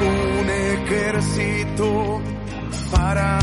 Un ejército para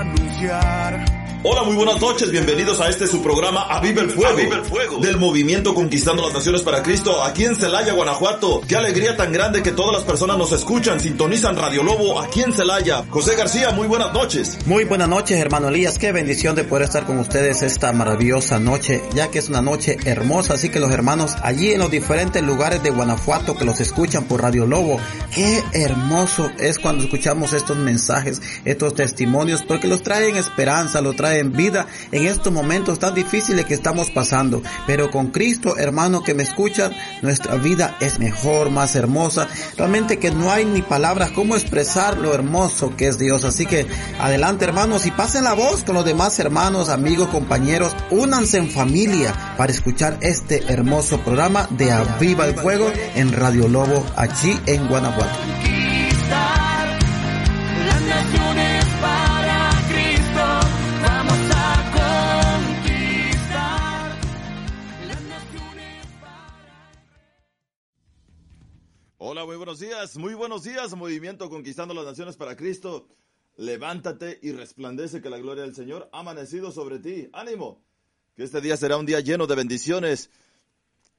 anunciar Hola, muy buenas noches, bienvenidos a este su programa Aviva el Fuego, el Fuego del movimiento Conquistando las Naciones para Cristo aquí en Celaya, Guanajuato. Qué alegría tan grande que todas las personas nos escuchan, sintonizan Radio Lobo aquí en Celaya. José García, muy buenas noches. Muy buenas noches, hermano Elías. Qué bendición de poder estar con ustedes esta maravillosa noche, ya que es una noche hermosa. Así que los hermanos allí en los diferentes lugares de Guanajuato que los escuchan por Radio Lobo, qué hermoso es cuando escuchamos estos mensajes, estos testimonios, porque los traen esperanza, los traen en vida en estos momentos tan difíciles que estamos pasando. Pero con Cristo, hermano que me escuchan, nuestra vida es mejor, más hermosa. Realmente que no hay ni palabras cómo expresar lo hermoso que es Dios. Así que adelante hermanos y pasen la voz con los demás hermanos, amigos, compañeros. Únanse en familia para escuchar este hermoso programa de Aviva el Fuego en Radio Lobo, allí en Guanajuato. Hola, muy buenos días, muy buenos días, Movimiento Conquistando las Naciones para Cristo. Levántate y resplandece que la gloria del Señor ha amanecido sobre ti. Ánimo, que este día será un día lleno de bendiciones.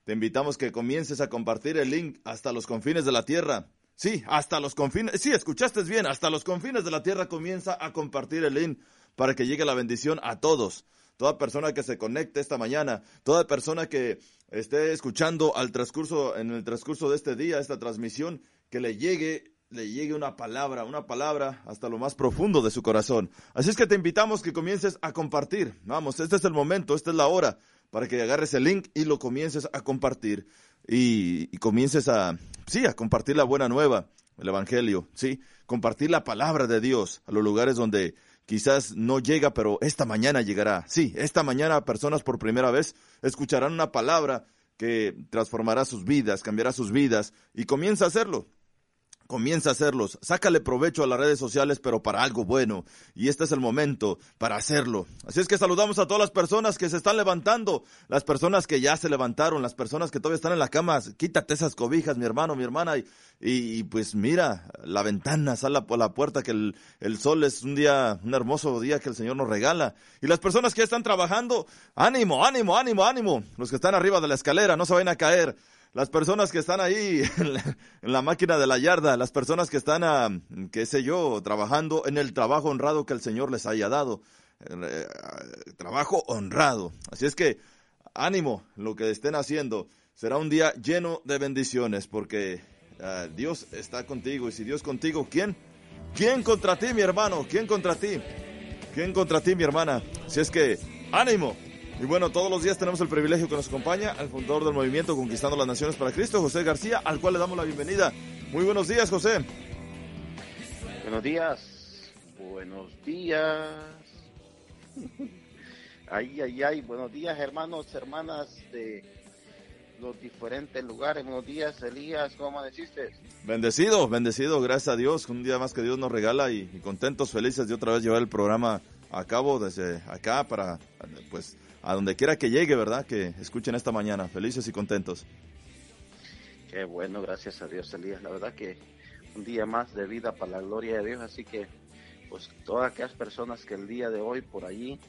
Te invitamos que comiences a compartir el link hasta los confines de la tierra. Sí, hasta los confines, sí, escuchaste bien, hasta los confines de la tierra comienza a compartir el link para que llegue la bendición a todos toda persona que se conecte esta mañana, toda persona que esté escuchando al transcurso, en el transcurso de este día, esta transmisión, que le llegue le llegue una palabra, una palabra hasta lo más profundo de su corazón. Así es que te invitamos que comiences a compartir. Vamos, este es el momento, esta es la hora para que agarres el link y lo comiences a compartir y, y comiences a, sí, a compartir la buena nueva, el Evangelio, sí, compartir la palabra de Dios a los lugares donde quizás no llega, pero esta mañana llegará. Sí, esta mañana personas por primera vez escucharán una palabra que transformará sus vidas, cambiará sus vidas y comienza a hacerlo comienza a hacerlos. Sácale provecho a las redes sociales, pero para algo bueno. Y este es el momento para hacerlo. Así es que saludamos a todas las personas que se están levantando, las personas que ya se levantaron, las personas que todavía están en la cama. Quítate esas cobijas, mi hermano, mi hermana. Y, y, pues mira, la ventana, sale por la puerta, que el, el sol es un día, un hermoso día que el Señor nos regala. Y las personas que están trabajando, ánimo, ánimo, ánimo, ánimo. Los que están arriba de la escalera, no se vayan a caer las personas que están ahí en la, máquina de la yarda, las personas que están, a, qué sé yo, trabajando en el trabajo honrado que el Señor les haya dado. Eh, trabajo honrado. Así es que ánimo lo que estén haciendo. Será un día lleno de bendiciones porque eh, Dios está contigo. Y si Dios contigo, ¿quién? ¿Quién contra ti, mi hermano? ¿Quién contra ti? ¿Quién contra ti, mi hermana? Así es que ánimo. Y bueno, todos los días tenemos el privilegio que nos acompaña al fundador del movimiento Conquistando las Naciones para Cristo, José García, al cual le damos la bienvenida. Muy buenos días, José. Buenos días. Buenos días. Ay, ay, ay. Buenos días, hermanos, hermanas de los diferentes lugares. Buenos días, Elías. ¿Cómo amaneciste? Bendecido, bendecido. Gracias a Dios. Un día más que Dios nos regala y, y contentos, felices de otra vez llevar el programa a cabo desde acá para, pues, a donde quiera que llegue, ¿verdad? Que escuchen esta mañana, felices y contentos. Qué bueno, gracias a Dios, Elías. La verdad que un día más de vida para la gloria de Dios, así que pues todas aquellas personas que el día de hoy por allí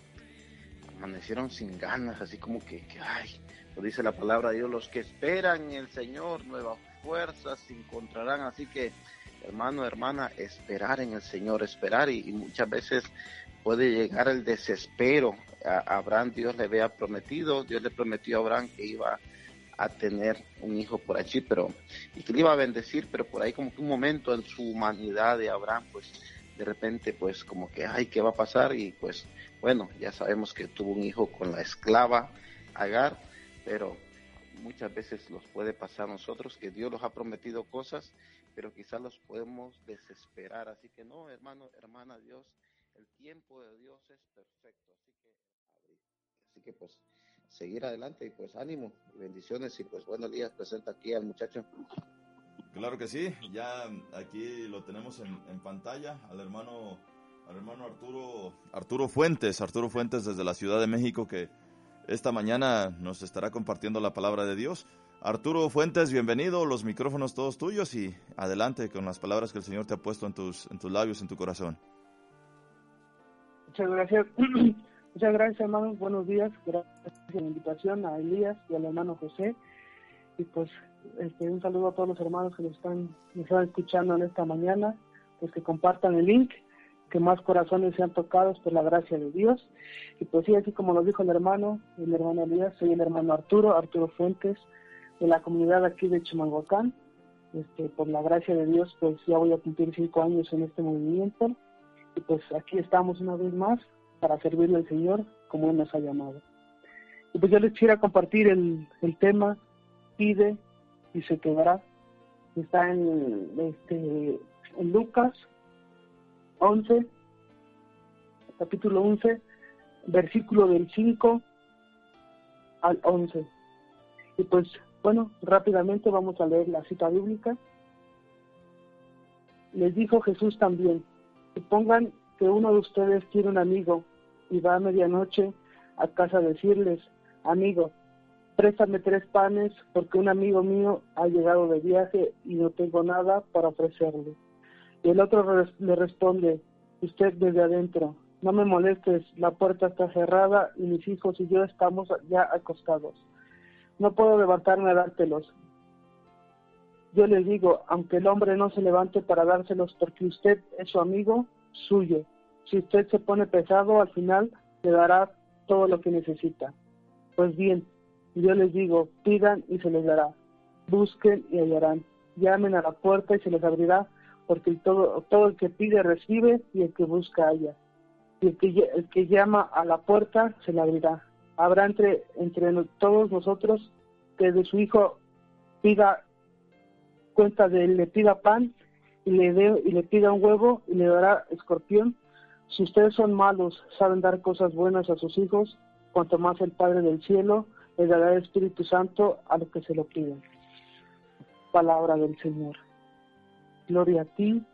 amanecieron sin ganas, así como que, que ay, lo dice la palabra de Dios, los que esperan en el Señor nuevas fuerzas encontrarán, así que hermano, hermana, esperar en el Señor, esperar y muchas veces puede llegar el desespero, a Abraham Dios le había prometido, Dios le prometió a Abraham que iba a tener un hijo por allí, pero y que le iba a bendecir, pero por ahí como que un momento en su humanidad de Abraham, pues de repente pues como que ay, ¿qué va a pasar? Y pues bueno, ya sabemos que tuvo un hijo con la esclava Agar, pero muchas veces los puede pasar a nosotros, que Dios nos ha prometido cosas, pero quizás los podemos desesperar. Así que no, hermano, hermana, Dios, el tiempo de Dios es perfecto. Que, pues seguir adelante y pues ánimo y bendiciones y pues buenos días, presenta aquí al muchacho. Claro que sí, ya aquí lo tenemos en, en pantalla al hermano al hermano Arturo Arturo Fuentes, Arturo Fuentes desde la Ciudad de México que esta mañana nos estará compartiendo la palabra de Dios. Arturo Fuentes, bienvenido, los micrófonos todos tuyos y adelante con las palabras que el Señor te ha puesto en tus, en tus labios, en tu corazón. Muchas gracias. Muchas gracias, hermanos. Buenos días. Gracias por la invitación a Elías y al hermano José. Y pues este, un saludo a todos los hermanos que nos están, nos están escuchando en esta mañana. Pues que compartan el link que más corazones sean tocados por la gracia de Dios. Y pues sí, así como lo dijo el hermano, el hermano Elías, soy el hermano Arturo, Arturo Fuentes, de la comunidad aquí de Chimalhuacán. Este, por la gracia de Dios, pues ya voy a cumplir cinco años en este movimiento. Y pues aquí estamos una vez más para servirle al Señor como Él nos ha llamado. Y pues yo les quisiera compartir el, el tema, pide y se quedará. Está en, este, en Lucas 11, capítulo 11, versículo del 5 al 11. Y pues, bueno, rápidamente vamos a leer la cita bíblica. Les dijo Jesús también, supongan que uno de ustedes tiene un amigo y va a medianoche a casa a decirles, amigo, préstame tres panes porque un amigo mío ha llegado de viaje y no tengo nada para ofrecerle. Y el otro le responde, usted desde adentro, no me molestes, la puerta está cerrada y mis hijos y yo estamos ya acostados. No puedo levantarme a dártelos. Yo le digo, aunque el hombre no se levante para dárselos porque usted es su amigo, suyo. Si usted se pone pesado, al final le dará todo lo que necesita. Pues bien, yo les digo, pidan y se les dará. Busquen y hallarán. Llamen a la puerta y se les abrirá porque todo, todo el que pide recibe y el que busca halla. Y el que, el que llama a la puerta se le abrirá. Habrá entre, entre todos nosotros que de su hijo pida cuenta de él, le pida pan y le, dé y le pida un huevo y le dará escorpión. Si ustedes son malos, saben dar cosas buenas a sus hijos, cuanto más el Padre del cielo le dará el Espíritu Santo a los que se lo piden. Palabra del Señor. Gloria a ti,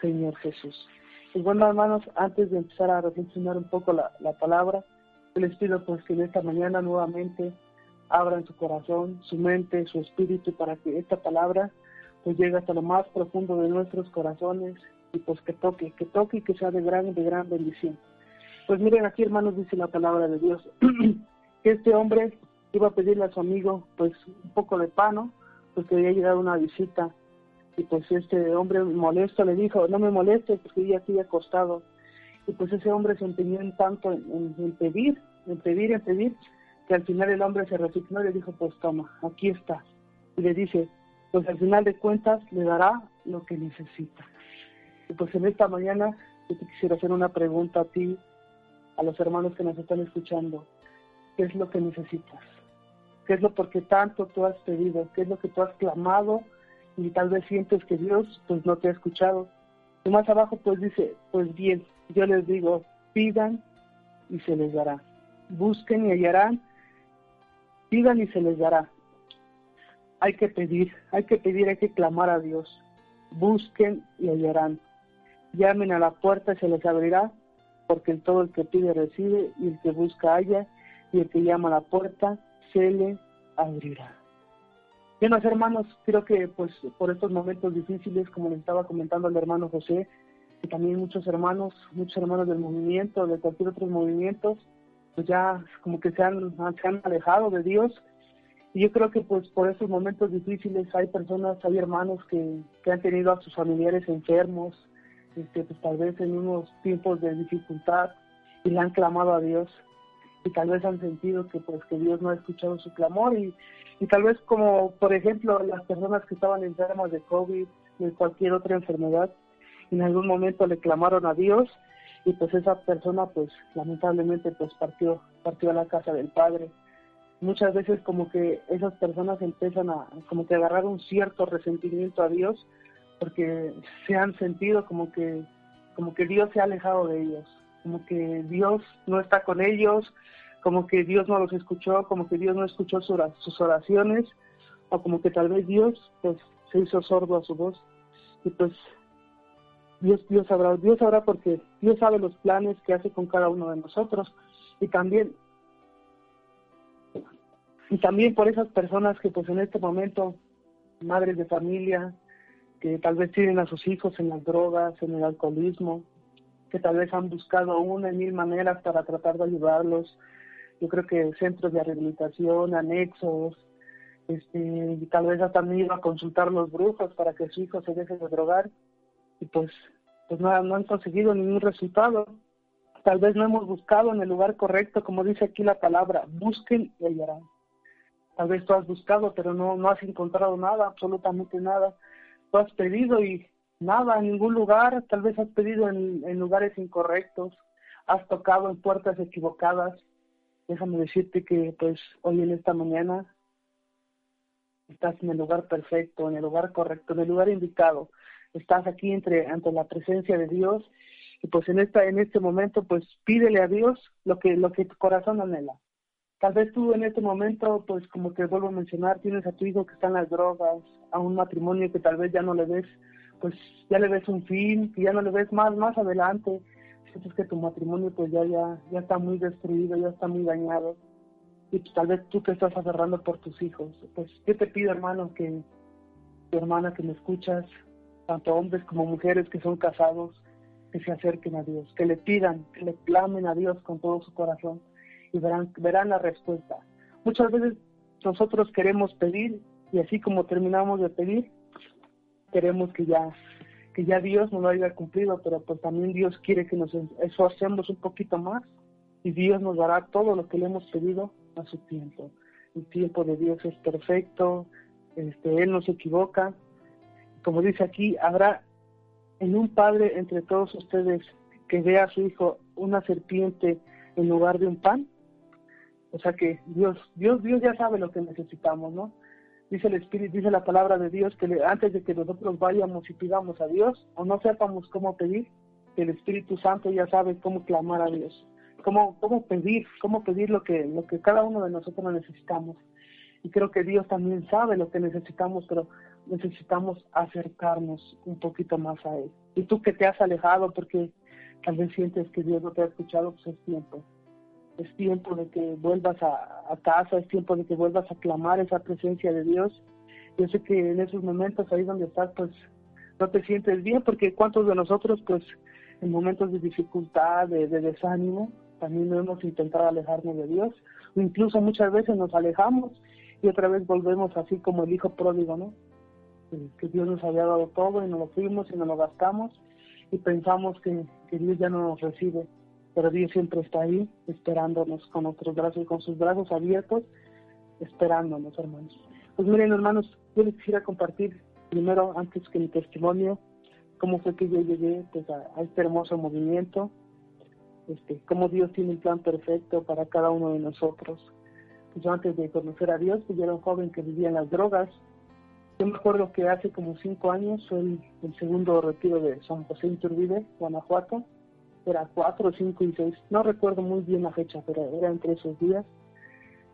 Señor Jesús. Y bueno, hermanos, antes de empezar a reflexionar un poco la, la palabra, les pido pues que en esta mañana nuevamente abran su corazón, su mente, su espíritu para que esta palabra pues llegue hasta lo más profundo de nuestros corazones y pues que toque, que toque y que sea de gran, de gran bendición. Pues miren aquí hermanos dice la palabra de Dios, que este hombre iba a pedirle a su amigo pues un poco de pan, pues que había llegado una visita y pues este hombre molesto le dijo, no me molestes porque ya estoy acostado. Y pues ese hombre se empeñó en tanto en, pedir, en pedir, en pedir, que al final el hombre se resignó y le dijo, pues toma, aquí está. Y le dice, pues al final de cuentas le dará lo que necesita. Y pues en esta mañana yo te quisiera hacer una pregunta a ti, a los hermanos que nos están escuchando. ¿Qué es lo que necesitas? ¿Qué es lo porque tanto tú has pedido? ¿Qué es lo que tú has clamado? y tal vez sientes que Dios pues no te ha escuchado. Y más abajo pues dice, pues bien, yo les digo, pidan y se les dará. Busquen y hallarán, pidan y se les dará. Hay que pedir, hay que pedir, hay que clamar a Dios. Busquen y hallarán. Llamen a la puerta y se les abrirá, porque todo el que pide recibe y el que busca halla y el que llama a la puerta se le abrirá. Bien, hermanos, creo que pues por estos momentos difíciles, como les estaba comentando el hermano José, y también muchos hermanos, muchos hermanos del movimiento, de cualquier otro movimiento, pues ya como que se han, se han alejado de Dios. Yo creo que pues por estos momentos difíciles hay personas, hay hermanos que, que han tenido a sus familiares enfermos, este, pues tal vez en unos tiempos de dificultad y le han clamado a Dios y tal vez han sentido que pues que Dios no ha escuchado su clamor y, y tal vez como por ejemplo las personas que estaban enfermas de COVID, de cualquier otra enfermedad, en algún momento le clamaron a Dios y pues esa persona pues lamentablemente pues partió, partió a la casa del Padre. Muchas veces como que esas personas empiezan a como que agarrar un cierto resentimiento a Dios porque se han sentido como que como que Dios se ha alejado de ellos, como que Dios no está con ellos, como que Dios no los escuchó, como que Dios no escuchó sus oraciones, o como que tal vez Dios pues se hizo sordo a su voz. Y pues Dios, Dios sabrá, Dios sabrá porque Dios sabe los planes que hace con cada uno de nosotros. Y también, y también por esas personas que pues en este momento, madres de familia, que tal vez tienen a sus hijos en las drogas, en el alcoholismo, que tal vez han buscado una y mil maneras para tratar de ayudarlos. Yo creo que centros de rehabilitación, anexos, este, y tal vez hasta han ido a consultar los brujos para que su hijo se deje de drogar y pues, pues no, no han conseguido ningún resultado. Tal vez no hemos buscado en el lugar correcto, como dice aquí la palabra, busquen y hallarán. Tal vez tú has buscado, pero no, no has encontrado nada, absolutamente nada tú has pedido y nada, en ningún lugar, tal vez has pedido en, lugares incorrectos, has tocado en puertas equivocadas. Déjame decirte que pues hoy en esta mañana estás en el lugar perfecto, en el lugar correcto, en el lugar indicado. Estás aquí entre ante la presencia de Dios y pues en esta en este momento pues pídele a Dios lo que lo que tu corazón anhela. Tal vez tú en este momento, pues como te vuelvo a mencionar, tienes a tu hijo que está en las drogas, a un matrimonio que tal vez ya no le ves, pues ya le ves un fin, que ya no le ves más, más adelante. Sientes que tu matrimonio pues ya, ya, ya está muy destruido, ya está muy dañado. Y pues, tal vez tú te estás aferrando por tus hijos. Pues yo te pido, hermano, que tu hermana que me escuchas, tanto hombres como mujeres que son casados, que se acerquen a Dios, que le pidan, que le clamen a Dios con todo su corazón y verán, verán la respuesta. Muchas veces nosotros queremos pedir y así como terminamos de pedir, queremos que ya que ya Dios nos lo haya cumplido, pero pues también Dios quiere que nos esforcemos un poquito más y Dios nos dará todo lo que le hemos pedido a su tiempo. El tiempo de Dios es perfecto, este, Él no se equivoca. Como dice aquí, habrá en un padre entre todos ustedes que vea a su hijo una serpiente en lugar de un pan. O sea que Dios, Dios, Dios ya sabe lo que necesitamos, ¿no? Dice el Espíritu, dice la palabra de Dios que antes de que nosotros vayamos y pidamos a Dios o no sepamos cómo pedir, el Espíritu Santo ya sabe cómo clamar a Dios, cómo, cómo pedir, cómo pedir lo que, lo que cada uno de nosotros necesitamos. Y creo que Dios también sabe lo que necesitamos, pero necesitamos acercarnos un poquito más a Él. Y tú que te has alejado porque tal vez sientes que Dios no te ha escuchado, pues es tiempo es tiempo de que vuelvas a, casa, es tiempo de que vuelvas a clamar esa presencia de Dios. Yo sé que en esos momentos ahí donde estás, pues no te sientes bien, porque cuántos de nosotros, pues en momentos de dificultad, de, desánimo, también no hemos intentado alejarnos de Dios, o incluso muchas veces nos alejamos y otra vez volvemos así como el hijo pródigo, ¿no? Que Dios nos había dado todo y nos lo fuimos y nos lo gastamos y pensamos que, que Dios ya no nos recibe pero Dios siempre está ahí esperándonos con otros brazos, con sus brazos abiertos, esperándonos, hermanos. Pues miren, hermanos, yo les quisiera compartir primero, antes que mi testimonio, cómo fue que yo llegué pues, a, este hermoso movimiento, este, cómo Dios tiene un plan perfecto para cada uno de nosotros. Pues yo antes de conocer a Dios, pues yo era un joven que vivía en las drogas. Yo me acuerdo que hace como cinco años fue el, el segundo retiro de San José Iturbide, Guanajuato era 4, 5 y 6, no recuerdo muy bien la fecha, pero era entre esos días.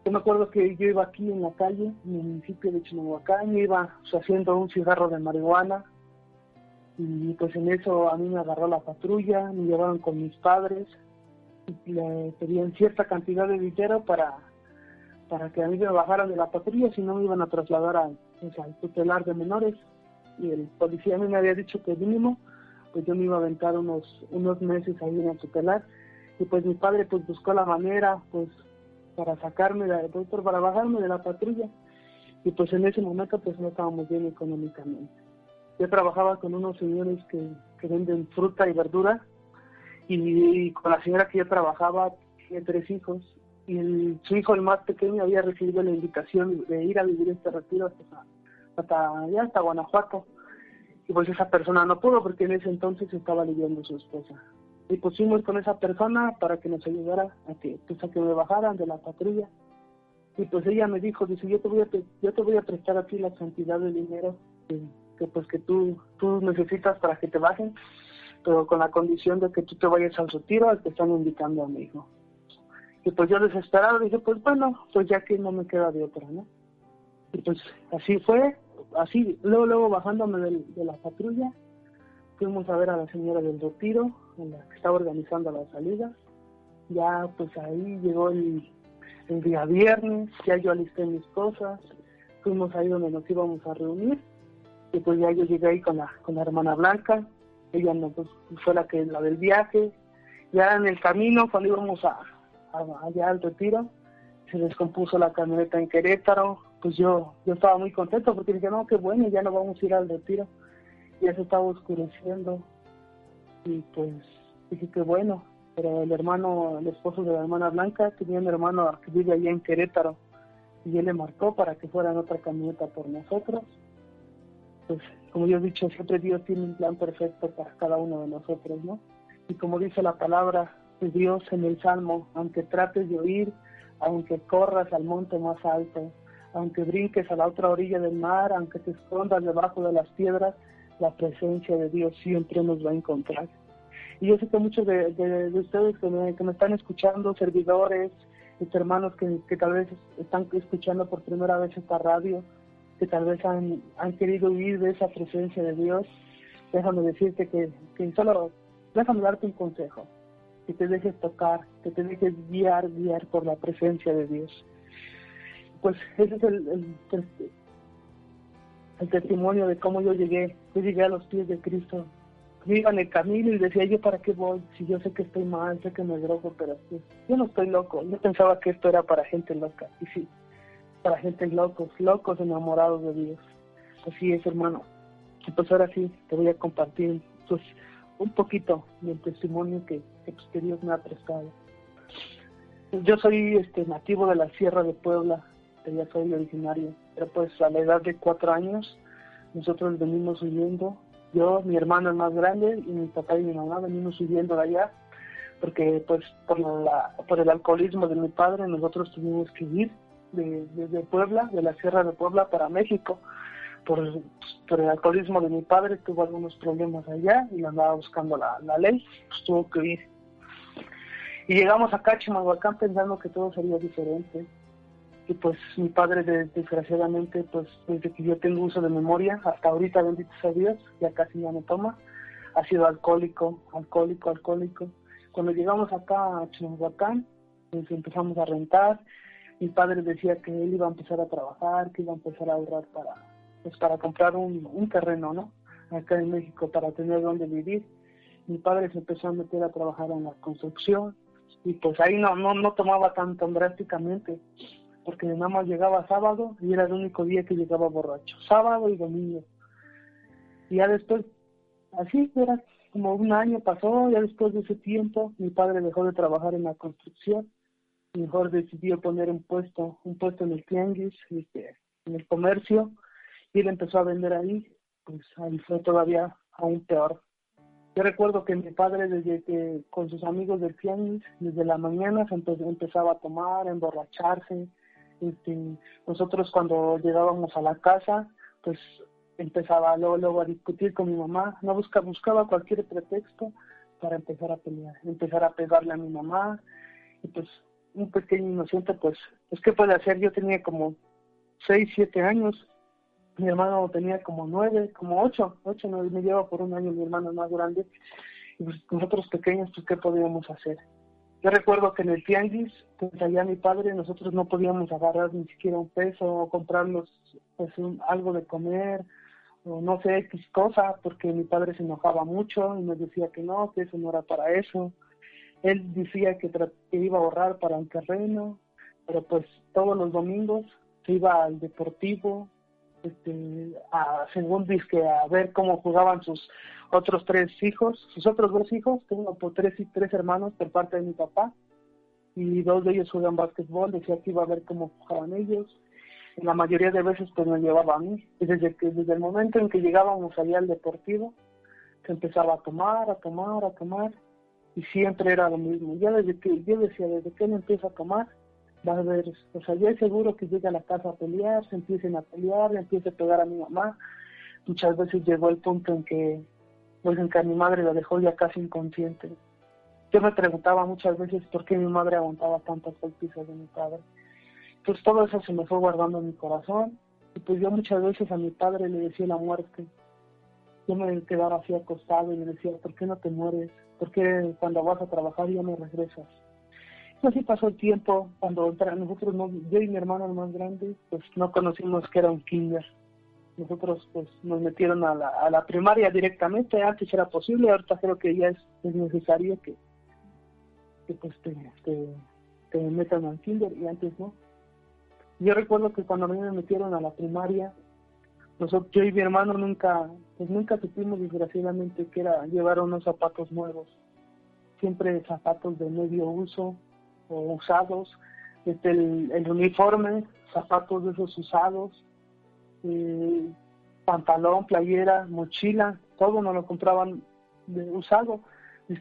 Yo me acuerdo que yo iba aquí en la calle, en el municipio de Chimalhuacán, iba haciendo un cigarro de marihuana, y pues en eso a mí me agarró la patrulla, me llevaron con mis padres, y le pedían cierta cantidad de dinero para, para que a mí me bajaran de la patrulla, si no me iban a trasladar pues, al tutelar de menores. Y el policía a mí me había dicho que mínimo pues yo me iba a aventar unos, unos meses ahí en tutelar y pues mi padre pues buscó la manera pues para sacarme de pues, para bajarme de la patrulla y pues en ese momento pues no estábamos bien económicamente. Yo trabajaba con unos señores que, venden fruta y verdura y, con la señora que yo trabajaba tiene tres hijos y su hijo el más pequeño había recibido la invitación de ir a vivir este retiro hasta, hasta allá hasta Guanajuato y pues esa persona no pudo porque en ese entonces estaba lidiando su esposa. Y pusimos con esa persona para que nos ayudara a que, pues, a que me bajaran de la patrulla. y pues ella me dijo, dice, yo te voy a, yo te voy a prestar a ti la cantidad de dinero que, pues que tú, tú necesitas para que te bajen, pero con la condición de que tú te vayas al retiro al que están invitando a mi hijo. Y pues yo desesperado dije, pues bueno, pues ya que no me queda de otra, ¿no? Y pues así fue, así, luego, luego bajándome de, la patrulla, fuimos a ver a la señora del retiro, en la que estaba organizando la salida. Ya pues ahí llegó el, el día viernes, ya yo alisté mis cosas, fuimos ahí donde nos íbamos a reunir, y pues ya yo llegué ahí con la, con la hermana Blanca, ella no, pues, fue la que la del viaje, ya en el camino cuando íbamos a, allá al retiro, se descompuso la camioneta en Querétaro, pues yo, yo estaba muy contento porque dije, no, qué bueno, ya no vamos a ir al retiro, ya se estaba oscureciendo, y pues dije, qué bueno, pero el hermano, el esposo de la hermana Blanca, tenía un hermano que vive allá en Querétaro y él le marcó para que fuera en otra camioneta por nosotros. Pues como yo he dicho, siempre Dios tiene un plan perfecto para cada uno de nosotros, ¿no? Y como dice la palabra de Dios en el Salmo, aunque trates de oír, aunque corras al monte más alto, aunque brinques a la otra orilla del mar, aunque te escondas debajo de las piedras, la presencia de Dios siempre nos va a encontrar. Y yo sé que muchos de, ustedes que me, que me, están escuchando, servidores, mis hermanos que, que, tal vez están escuchando por primera vez esta radio, que tal vez han, han querido huir de esa presencia de Dios, déjame decirte que, que solo, déjame darte un consejo, que te dejes tocar, que te dejes guiar, guiar por la presencia de Dios. Pues ese es el, el, testimonio de cómo yo llegué, yo llegué a los pies de Cristo iba en el camino y decía yo para qué voy, si yo sé que estoy mal, sé que me drogo, pero pues, yo no estoy loco, yo pensaba que esto era para gente loca, y sí, para gente locos, locos enamorados de Dios. Así es, hermano. Y pues ahora sí, te voy a compartir pues un poquito del testimonio que, que, Dios me ha prestado. Yo soy este nativo de la Sierra de Puebla, ya soy originario, pero pues a la edad de cuatro años nosotros venimos huyendo yo, mi hermano el más grande y mi papá y mi mamá venimos viviendo de allá porque pues por, la, por el alcoholismo de mi padre nosotros tuvimos que ir de, Puebla, de la Sierra de Puebla para México. Por, el alcoholismo de mi padre tuvo algunos problemas allá y andaba buscando la, la ley, pues tuvo que ir. Y llegamos acá a Chimalhuacán pensando que todo sería diferente y pues mi padre desgraciadamente pues desde que yo tengo uso de memoria hasta ahorita bendito sea Dios ya casi ya no toma ha sido alcohólico alcohólico alcohólico. Cuando llegamos acá a Chimalhuacán pues empezamos a rentar mi padre decía que él iba a empezar a trabajar que iba a empezar a ahorrar para pues para comprar un, un terreno no acá en México para tener donde vivir. Mi padre se empezó a meter a trabajar en la construcción y pues ahí no no no tomaba tan tan drásticamente porque nada más llegaba sábado y era el único día que llegaba borracho, sábado y domingo. Y ya después, así era como un año pasó, ya después de ese tiempo mi padre dejó de trabajar en la construcción, mejor decidió poner un puesto, un puesto en el tianguis, este, en el comercio, y él empezó a vender ahí, pues ahí fue todavía aún peor. Yo recuerdo que mi padre desde que con sus amigos del tianguis, desde la mañana se empezaba a tomar, a emborracharse, este, nosotros cuando llegábamos a la casa, pues empezaba luego, luego a discutir con mi mamá, no busca, buscaba cualquier pretexto para empezar a pelear, empezar a pegarle a mi mamá, y pues un pequeño inocente, pues, pues ¿qué puede hacer? Yo tenía como seis, siete años, mi hermano tenía como nueve, como ocho, ocho, me lleva por un año mi hermano más grande, y pues nosotros pequeños, pues, ¿qué podíamos hacer? Yo recuerdo que en el tianguis, pues allá mi padre, nosotros no podíamos agarrar ni siquiera un peso o comprarnos pues algo de comer o no sé, X cosa, porque mi padre se enojaba mucho y nos decía que no, que eso no era para eso. Él decía que, iba a ahorrar para un terreno, pero pues todos los domingos se iba al deportivo, este, a, según dice, a ver cómo jugaban sus otros tres hijos, sus otros dos hijos, tengo por tres tres hermanos por parte de mi papá, y dos de ellos juegan básquetbol, decía que iba a ver cómo jugaban ellos, y la mayoría de veces pues me llevaba a mí, desde que desde el momento en que llegábamos allá al deportivo, se empezaba a tomar, a tomar, a tomar, y siempre era lo mismo, ya desde que yo decía, desde que él empieza a tomar, va a haber, o sea, ya es seguro que llegue a la casa a pelear, se empiecen a pelear, le empiece a pegar a mi mamá. Muchas veces llegó el punto en que, pues en que a mi madre la dejó ya casi inconsciente. Yo me preguntaba muchas veces por qué mi madre aguantaba tantas golpizas de mi padre. Pues todo eso se me fue guardando en mi corazón. Y pues yo muchas veces a mi padre le decía la muerte. Yo me quedaba así acostado y le decía, ¿por qué no te mueres? ¿Por qué cuando vas a trabajar ya no regresas? Así pasó el tiempo. Cuando nosotros, yo y mi hermano el más grande, pues no conocimos que era un kinder. Nosotros pues nos metieron a la, a la primaria directamente. Antes era posible, ahorita creo que ya es, es necesario que, que pues te, te, metan al kinder y antes no. Yo recuerdo que cuando a mí me metieron a la primaria, nosotros, yo y mi hermano nunca, pues nunca supimos desgraciadamente que era llevar unos zapatos nuevos. Siempre zapatos de medio uso o usados, este, el, uniforme, zapatos de esos usados, eh, pantalón, playera, mochila, todo nos lo compraban usado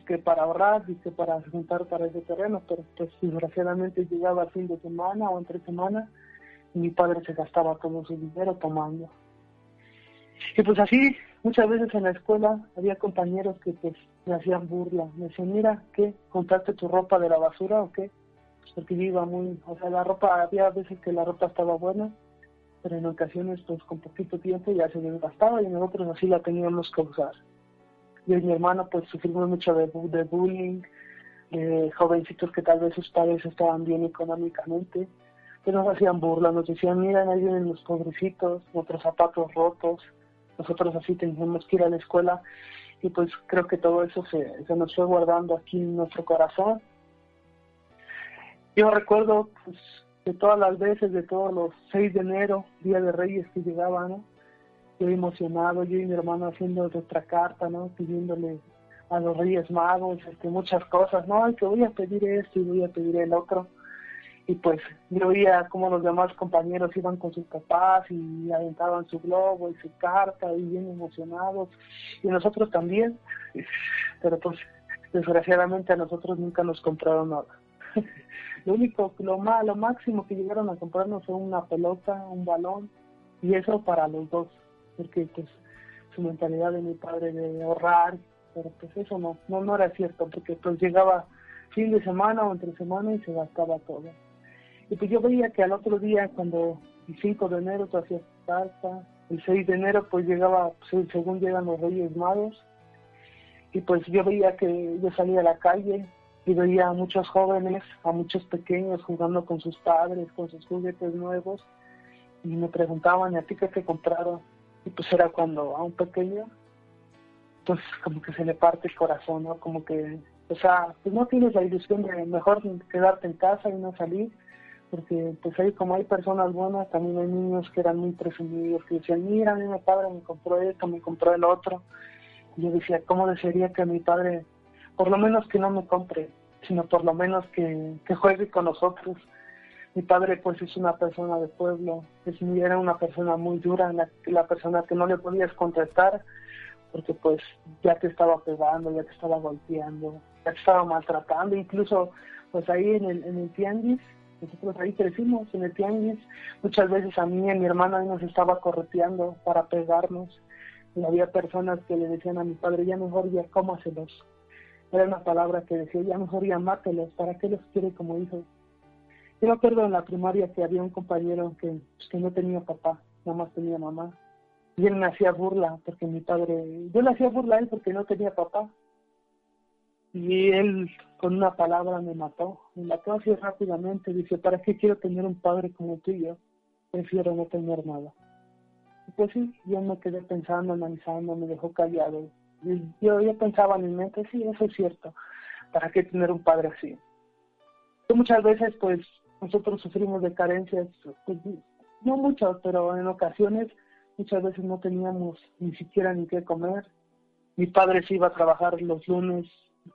que para ahorrar, que para juntar para ese terreno, pero pues desgraciadamente llegaba el fin de semana o entre semana y mi padre se gastaba todo su dinero tomando. Y pues así, muchas veces en la escuela había compañeros que pues me hacían burla, me decían, mira, ¿qué? ¿Contaste tu ropa de la basura o qué? Porque yo iba muy, o sea, la ropa, había veces que la ropa estaba buena, pero en ocasiones pues con poquito tiempo ya se desgastaba y nosotros así la teníamos que usar y mi hermano pues sufrimos mucho de, bullying, de jovencitos que tal vez sus padres estaban bien económicamente, que nos hacían burla, nos decían, miren, ahí vienen los pobrecitos, nuestros zapatos rotos, nosotros así teníamos que ir a la escuela y pues creo que todo eso se, se nos fue guardando aquí en nuestro corazón. Yo recuerdo pues, de todas las veces, de todos los 6 de enero, Día de Reyes que llegaban, yo emocionado, yo y mi hermano haciendo nuestra carta, ¿no? Pidiéndole a los Reyes Magos este, muchas cosas, ¿no? que voy a pedir esto y voy a pedir el otro. Y pues yo veía cómo los demás compañeros iban con sus papás y aventaban su globo y su carta y bien emocionados. Y nosotros también. Pero pues desgraciadamente a nosotros nunca nos compraron nada. lo único, lo, más, lo máximo que llegaron a comprarnos fue una pelota, un balón y eso para los dos porque pues su mentalidad de mi padre de ahorrar, pero pues eso no, no, no era cierto, porque pues llegaba fin de semana o entre semana y se gastaba todo. Y pues yo veía que al otro día, cuando el 5 de enero tú hacías carta, el 6 de enero pues llegaba, pues, según llegan los Reyes Magos, y pues yo veía que yo salía a la calle y veía a muchos jóvenes, a muchos pequeños jugando con sus padres, con sus juguetes nuevos, y me preguntaban, ¿y a ti qué te compraron? Y pues era cuando a un pequeño, pues como que se le parte el corazón, ¿no? Como que, o sea, pues no tienes la ilusión de mejor quedarte en casa y no salir, porque pues ahí como hay personas buenas, también hay niños que eran muy presumidos, que decían, mira, mi padre me compró esto, me compró el otro. Y yo decía, ¿cómo desearía que mi padre, por lo menos que no me compre, sino por lo menos que, juegue con nosotros? Mi padre pues es una persona de pueblo, es, era una persona muy dura, la, persona que no le podías contestar porque pues ya te estaba pegando, ya te estaba golpeando, ya te estaba maltratando, incluso pues ahí en el, en el tianguis, nosotros ahí crecimos en el tianguis, muchas veces a mí y a mi hermana nos estaba correteando para pegarnos, y había personas que le decían a mi padre, ya mejor ya cómaselos, era una palabra que decía, ya mejor ya mátelos, ¿para qué los quiere como hijos? Yo me acuerdo en la primaria que había un compañero que, que no tenía papá, nada más tenía mamá. Y él me hacía burla porque mi padre, yo le hacía burla a él porque no tenía papá. Y él con una palabra me mató, me mató así rápidamente. Dice, ¿para qué quiero tener un padre como tú y yo? Prefiero no tener nada. Y pues sí, yo me quedé pensando, analizando, me dejó callado. Yo, yo pensaba en mi mente, sí, eso es cierto. ¿Para qué tener un padre así? Muchas veces pues nosotros sufrimos de carencias, pues, no muchas, pero en ocasiones muchas veces no teníamos ni siquiera ni qué comer. Mi padre se iba a trabajar los lunes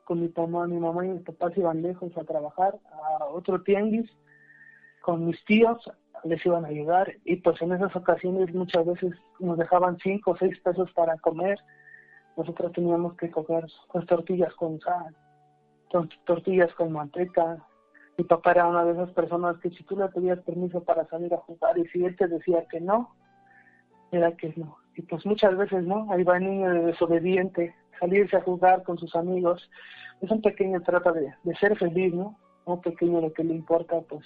con mi mamá, mi mamá y mi papá se iban lejos a trabajar a otro tianguis con mis tíos, les iban a ayudar y pues en esas ocasiones muchas veces nos dejaban cinco o seis pesos para comer. Nosotros teníamos que coger pues, tortillas con sal, tortillas con manteca, Mi papá era una de esas personas que si tú le pedías permiso para salir a jugar y si él te decía que no, era que no. Y pues muchas veces no, ahí va el niño desobediente, salirse a jugar con sus amigos. Es un pequeño trata de, de ser feliz, ¿no? Un pequeño lo que le importa pues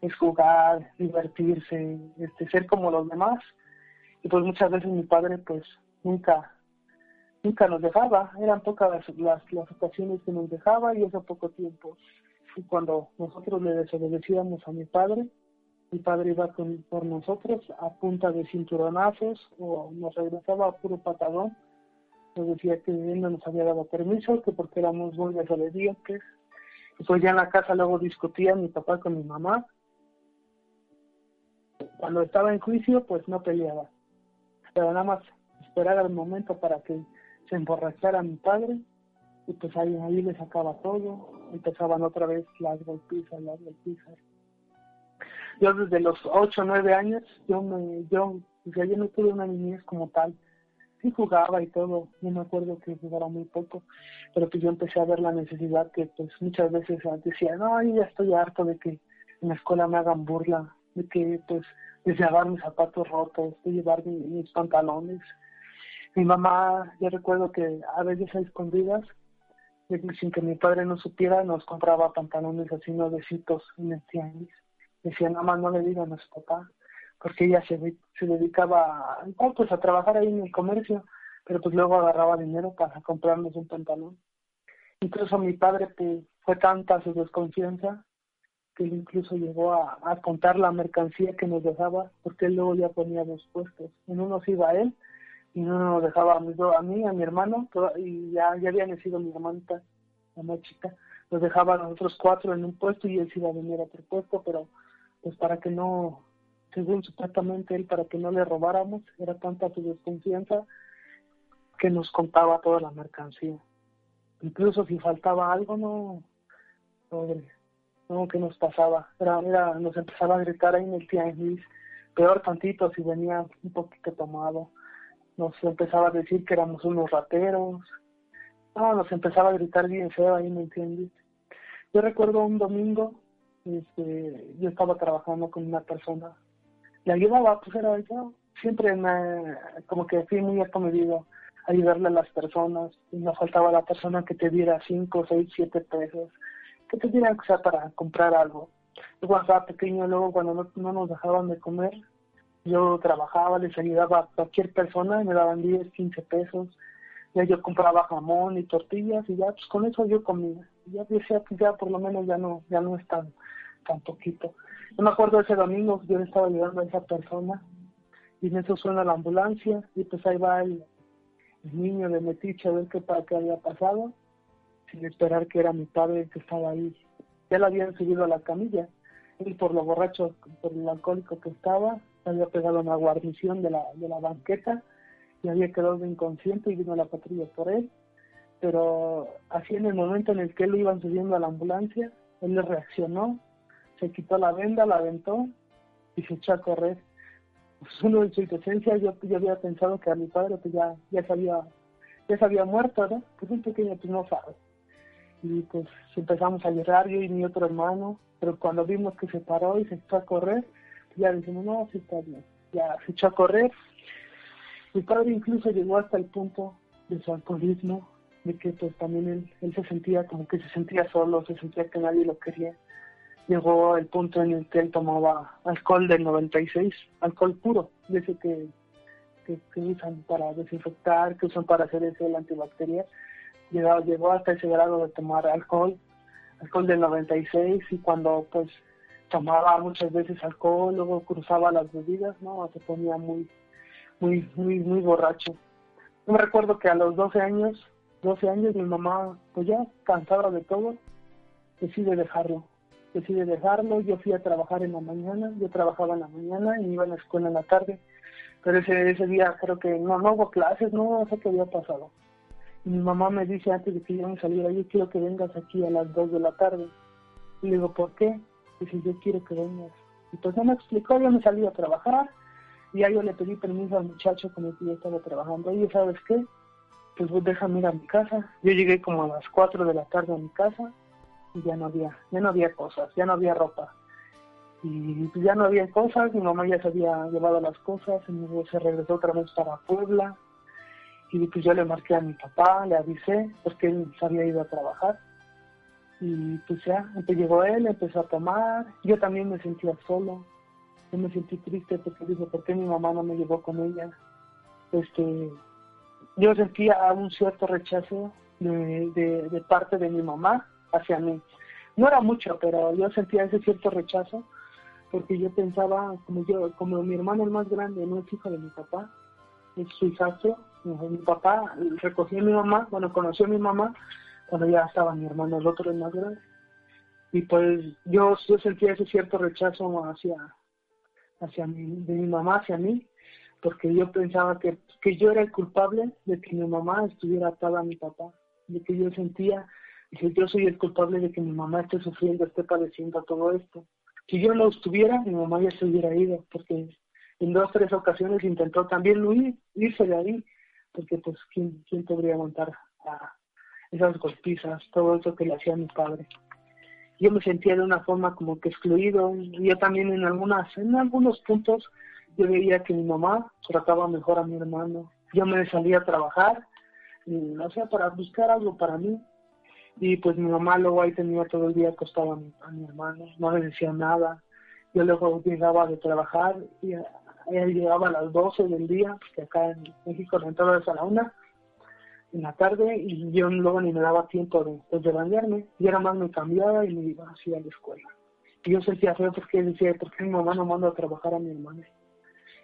es jugar, divertirse, este, ser como los demás. Y pues muchas veces mi padre pues nunca nunca nos dejaba, eran pocas las, las, ocasiones que nos dejaba y eso poco tiempo. Y cuando nosotros le desobedecíamos a mi padre, mi padre iba con, por nosotros a punta de cinturonazos o nos regresaba a puro patadón. Nos decía que él no nos había dado permiso, que porque éramos muy desobedientes. Y pues ya en la casa luego discutía mi papá con mi mamá. Cuando estaba en juicio, pues no peleaba. Pero nada más esperar el momento para que se emborrachara mi padre y pues ahí, ahí le sacaba todo. Empezaban otra vez las golpizas, las golpizas yo desde los 8 o 9 años, yo me, yo, yo no tuve una niñez como tal. Sí jugaba y todo, no me acuerdo que jugara muy poco, pero pues yo empecé a ver la necesidad que pues muchas veces decía, no, yo ya estoy harto de que en la escuela me hagan burla, de que pues de llevar mis zapatos rotos, de llevar mis, pantalones. Mi mamá, yo recuerdo que a veces a escondidas, sin que mi padre no supiera, nos compraba pantalones así nuevecitos en el tianguis decía, nada más no le digan a su papá, porque ella se, dedicaba pues, a trabajar ahí en el comercio, pero pues luego agarraba dinero para comprarnos un pantalón. Incluso mi padre pues, fue tanta su desconfianza que él incluso llegó a, a, contar la mercancía que nos dejaba, porque él luego ya ponía dos puestos. En uno se iba él y uno nos dejaba a mí, a, mí, a mi hermano, y ya, ya había nacido mi hermanita, la más chica. Nos dejaba a nosotros cuatro en un puesto y él se iba a venir a otro puesto, pero pues para que no, según supuestamente él, para que no le robáramos, era tanta su desconfianza que nos contaba toda la mercancía. Incluso si faltaba algo, no, no, que nos pasaba, era, era, nos empezaba a gritar ahí en el tianguis, peor tantito si venía un poquito tomado, nos empezaba a decir que éramos unos rateros, no, nos empezaba a gritar bien feo ahí en el tianguis. Yo recuerdo un domingo este, yo estaba trabajando con una persona, le ayudaba, pues era yo, siempre me, como que fui muy acomedido ayudarle a las personas, y no faltaba la persona que te diera 5, 6, 7 pesos, que te diera o sea, para comprar algo. Yo cuando estaba pequeño, luego cuando no nos dejaban de comer, yo trabajaba, les ayudaba a cualquier persona, me daban 10, 15 pesos, ya yo compraba jamón y tortillas y ya pues con eso yo comía. Ya decía que ya por lo menos ya no, ya no es tan, tan poquito. Yo me acuerdo ese domingo, yo le estaba ayudando a esa persona y en eso suena la ambulancia y pues ahí va el, niño de metiche a ver qué, qué había pasado, sin esperar que era mi padre que estaba ahí. Ya le habían subido a la camilla. y por lo borracho, por el alcohólico que estaba, había pegado una guarnición de la, de la banqueta y había quedado inconsciente y vino la patrulla por él. Pero así en el momento en el que lo iban subiendo a la ambulancia, él le reaccionó se quitó la venda, la aventó y se echó a correr. Pues uno en su inocencia, yo, yo había pensado que a mi padre pues ya, ya se había, ya se muerto, ¿no? Pues un pequeño pues no sabe. Y pues empezamos a llorar yo y mi otro hermano, pero cuando vimos que se paró y se echó a correr, ya dijimos, no, sí está bien. Ya se echó a correr. Mi padre incluso llegó hasta el punto de su alcoholismo, de que pues también él, se sentía como que se sentía solo, se sentía que nadie lo quería llegó el punto en el que él tomaba alcohol del 96, alcohol puro, de ese que, que, usan para desinfectar, que usan para hacer ese el antibacterial. Llegó, llegó hasta ese grado de tomar alcohol, alcohol del 96, y cuando pues tomaba muchas veces alcohol, luego cruzaba las bebidas, ¿no? Se ponía muy, muy, muy, muy borracho. Yo me recuerdo que a los 12 años, 12 años, mi mamá, pues ya cansada de todo, decide dejarlo decide dejarlo, yo fui a trabajar en la mañana, yo trabajaba en la mañana y iba a la escuela en la tarde, pero ese, ese día creo que no, no hubo clases, no sé qué había pasado. Y mi mamá me dice antes de que yo me saliera, yo quiero que vengas aquí a las 2 de la tarde. Y le digo, ¿por qué? Dice, yo quiero que vengas. Y pues no me explicó, yo me salí a trabajar y ya yo le pedí permiso al muchacho con el que yo estaba trabajando. Oye, ¿sabes qué? Pues déjame ir a mi casa. Yo llegué como a las 4 de la tarde a mi casa y ya no había, ya no había cosas, ya no había ropa. Y pues ya no había cosas, mi mamá ya se había llevado las cosas, y se regresó otra vez para Puebla. Y pues yo le marqué a mi papá, le avisé, porque él se había ido a trabajar. Y pues ya, entonces llegó él, empezó a tomar. Yo también me sentía solo. Yo me sentí triste porque dije, ¿por qué mi mamá no me llevó con ella? Este, yo sentía un cierto rechazo de, de, parte de mi mamá hacia mí. No era mucho, pero yo sentía ese cierto rechazo porque yo pensaba, como yo, como mi hermano el más grande no es hijo de mi papá, es su hijastro, mi papá recogió a mi mamá, bueno, conoció a mi mamá cuando ya estaba mi hermano, el otro el más grande. Y pues yo, yo sentía ese cierto rechazo hacia, hacia mi, de mi mamá hacia mí, porque yo pensaba que, que yo era el culpable de que mi mamá estuviera atada a mi papá de que yo sentía, que yo soy el culpable de que mi mamá esté sufriendo, esté padeciendo todo esto. Si yo no estuviera, mi mamá ya se hubiera ido, porque en dos, tres ocasiones intentó también huir, irse de ahí, porque pues, ¿quién, quién podría aguantar a esas golpizas, todo eso que le hacía mi padre? Yo me sentía de una forma como que excluido, y yo también en algunas, en algunos puntos, yo veía que mi mamá trataba mejor a mi hermano. Yo me salía a trabajar o sea, para buscar algo para mí. Y pues mi mamá luego ahí tenía todo el día acostado a mi, a hermano, no le decía nada. Yo luego llegaba de trabajar y él llegaba a las 12 del día, que acá en México la entrada es a la una en la tarde y yo luego ni me daba tiempo de, pues, de bañarme y era más me cambiaba y me iba así a la escuela. Y yo sentía feo porque decía, ¿por qué mi mamá no manda a trabajar a mi hermano?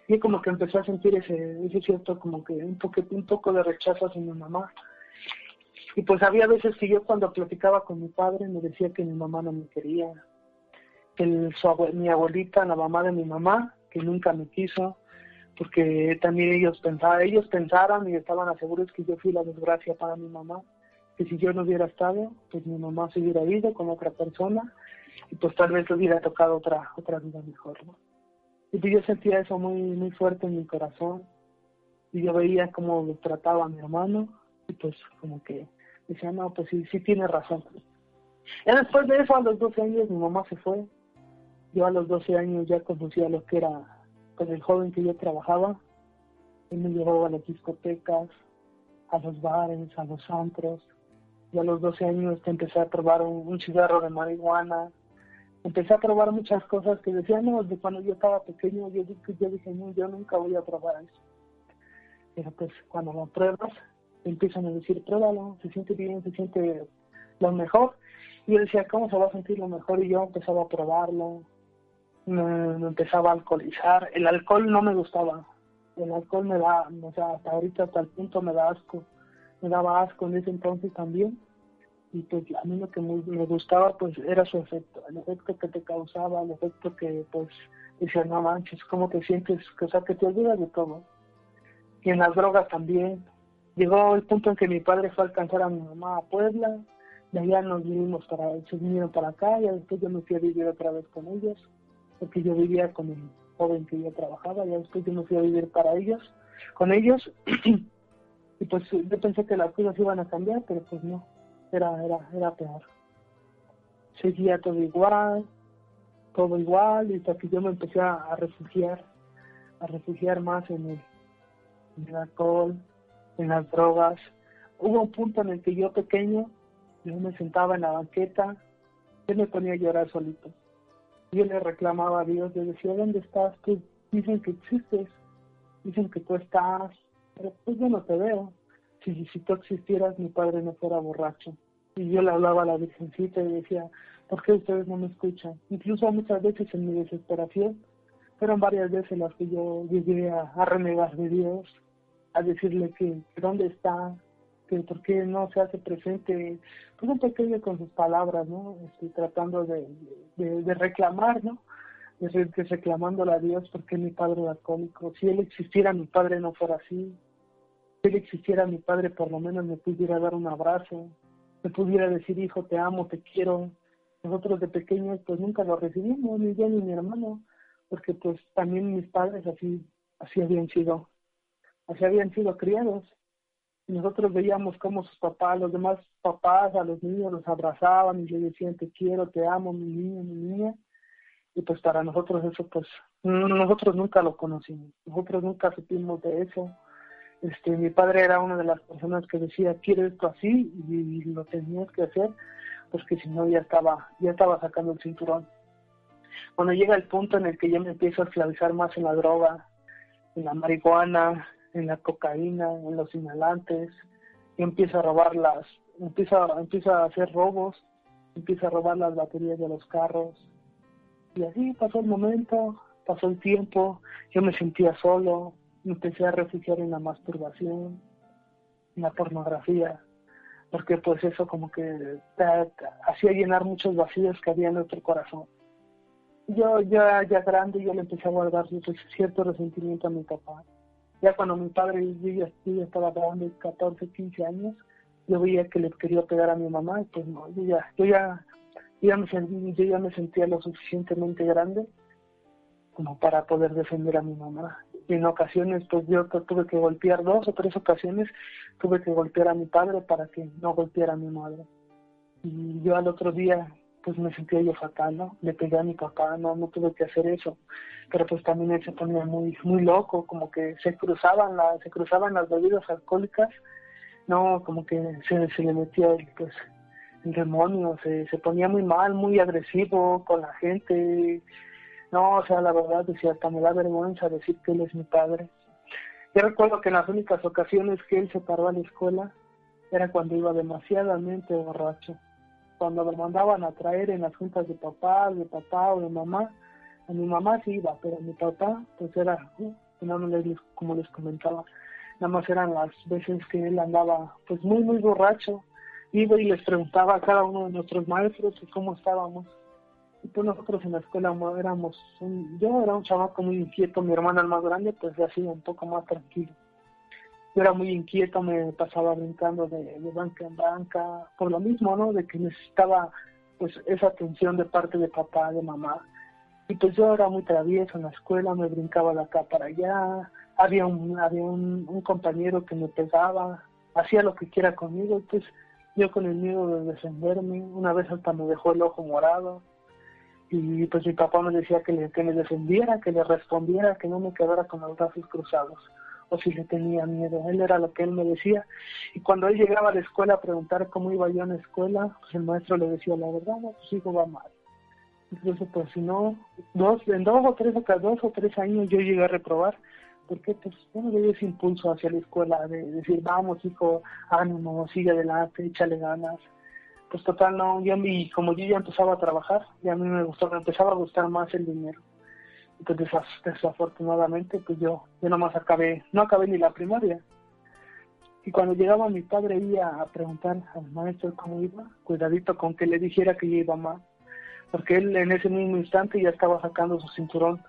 y como que empecé a sentir ese, ese cierto como que un poco, un poco de rechazo hacia mi mamá. Y pues había veces que yo cuando platicaba con mi padre me decía que mi mamá no me quería, que su, mi abuelita, la mamá de mi mamá, que nunca me quiso, porque también ellos pensaban, ellos pensaron y estaban seguros que yo fui la desgracia para mi mamá, que si yo no hubiera estado, pues mi mamá se hubiera ido con otra persona y pues tal vez hubiera tocado otra otra vida mejor, ¿no? Y yo sentía eso muy, muy fuerte en mi corazón. Y yo veía cómo trataba a mi hermano. Y pues como que decía, no, pues sí, sí tiene razón. Y después de eso, a los 12 años, mi mamá se fue. Yo a los 12 años ya conocía lo que era con el joven que yo trabajaba. Él me llevaba a las discotecas, a los bares, a los antros. Y a los 12 años empecé a probar un cigarro de marihuana, empecé a probar muchas cosas que decían, no, de cuando yo estaba pequeño, yo, yo dije, no, yo nunca voy a probar eso. Pero pues cuando lo pruebas, empiezan a decir, pruébalo, se siente bien, se siente lo mejor. Y yo decía, ¿cómo se va a sentir lo mejor? Y yo empezaba a probarlo, me, empezaba a alcoholizar. El alcohol no me gustaba. El alcohol me da, o sea, hasta ahorita, hasta el punto me da asco. Me daba asco en ese entonces también y pues a mí lo que me, gustaba pues era su efecto, el efecto que te causaba, el efecto que pues decía no manches, cómo te sientes, o sea que te olvidas de todo. Y en las drogas también. Llegó el punto en que mi padre fue a alcanzar a mi mamá a Puebla, de allá nos vinimos para, se vinieron para acá y después yo me fui a vivir otra vez con ellos, porque yo vivía con el joven que yo trabajaba, y después yo me fui a vivir para ellos, con ellos, y pues yo pensé que las cosas iban a cambiar, pero pues no era, era, era peor. Seguía todo igual, todo igual, y hasta que yo me empecé a, refugiar, a refugiar más en el, en el alcohol, en las drogas. Hubo un punto en el que yo pequeño, yo me sentaba en la banqueta, yo me ponía a llorar solito. Yo le reclamaba a Dios, yo decía, ¿dónde estás? Tú dicen que existes, dicen que tú estás, pero pues yo no te veo. Si, si tú existieras, mi padre no fuera borracho y yo le hablaba a la Virgencita y decía, ¿por qué ustedes no me escuchan? Incluso muchas veces en mi desesperación, fueron varias veces las que yo llegué a, renegar de Dios, a decirle que, dónde está, que por qué no se hace presente, pues un pequeño con sus palabras, ¿no? Estoy tratando de, de, reclamar, ¿no? De, reclamándole a Dios porque mi padre era alcohólico. Si él existiera, mi padre no fuera así. Si él existiera, mi padre por lo menos me pudiera dar un abrazo, me pudiera decir, hijo, te amo, te quiero. Nosotros de pequeños pues nunca lo recibimos, ni yo ni mi hermano, porque pues también mis padres así, así habían sido, así habían sido criados. Nosotros veíamos cómo sus papás, los demás papás, a los niños los abrazaban y le decían te quiero, te amo, mi niño, mi niña. Y pues para nosotros eso, pues nosotros nunca lo conocimos, nosotros nunca supimos de eso. Este, mi padre era una de las personas que decía quiero esto así y, lo tenías que hacer, pues que si no ya estaba, ya estaba sacando el cinturón. Cuando llega el punto en el que yo me empiezo a esclavizar más en la droga, en la marihuana, en la cocaína, en los inhalantes, empieza a robar las, empieza, empieza a hacer robos, empieza a robar las baterías de los carros. Y así pasó el momento, pasó el tiempo, yo me sentía solo, empecé a refugiar en la masturbación, en la pornografía, porque pues eso como que hacía llenar muchos vacíos que había en nuestro corazón. Yo ya, ya grande, yo le empecé a guardar cierto resentimiento a mi papá ya cuando mi padre yo ya, estaba grande, 14, 15 años, yo veía que le quería pegar a mi mamá, y pues no, yo ya, yo ya, ya me sentí, yo ya me sentía lo suficientemente grande como para poder defender a mi mamá. Y en ocasiones, pues yo tuve que golpear, dos o tres ocasiones, tuve que golpear a mi padre para que no golpeara a mi madre. Y yo al otro día pues me sentía yo fatal, ¿no? Le pegué a mi papá, no, no tuve que hacer eso. Pero pues también él se ponía muy, muy loco, como que se cruzaban, la, se cruzaban las bebidas alcohólicas, no, como que se, se le metía el, pues, el demonio, se, se ponía muy mal, muy agresivo con la gente. No, o sea, la verdad, decía, hasta me da vergüenza decir que él es mi padre. Yo recuerdo que en las únicas ocasiones que él se paró a la escuela era cuando iba demasiadamente borracho cuando me mandaban a traer en las juntas de papá, de papá o de mamá, a mi mamá sí iba, pero a mi papá, pues era, uh, no, les, como les comentaba, nada más eran las veces que él andaba, pues muy, muy borracho, iba y les preguntaba a cada uno de nuestros maestros cómo estábamos. Y pues nosotros en la escuela éramos, yo era un chavaco muy inquieto, mi hermana el más grande, pues así un poco más tranquilo yo era muy inquieto, me pasaba brincando de, banca en banca, por lo mismo, ¿no? De que necesitaba pues esa atención de parte de papá, de mamá. Y pues yo era muy travieso en la escuela, me brincaba de acá para allá, había un, había un, compañero que me pegaba, hacía lo que quiera conmigo, pues yo con el miedo de defenderme, una vez hasta me dejó el ojo morado, y pues mi papá me decía que, le, que me defendiera, que le respondiera, que no me quedara con los brazos cruzados o si le tenía miedo. Él era lo que él me decía. Y cuando él llegaba a la escuela a preguntar cómo iba yo en la escuela, pues el maestro le decía la verdad, no, pues hijo va mal. Incluso pues si no, dos, en dos o tres, dos o tres años yo llegué a reprobar, porque pues bueno, le ese impulso hacia la escuela de decir, vamos hijo, ánimo, sigue adelante, échale ganas. Pues total, no, ya mi, como yo ya empezaba a trabajar, ya a mí me gustaba, me empezaba a gustar más el dinero pues desafortunadamente pues yo yo nomás acabé no acabé ni la primaria. Y cuando llegaba mi padre iba a preguntar al maestro cómo iba cuidadito con que le dijera que yo iba mal porque él en ese mismo instante ya estaba sacando su cinturón.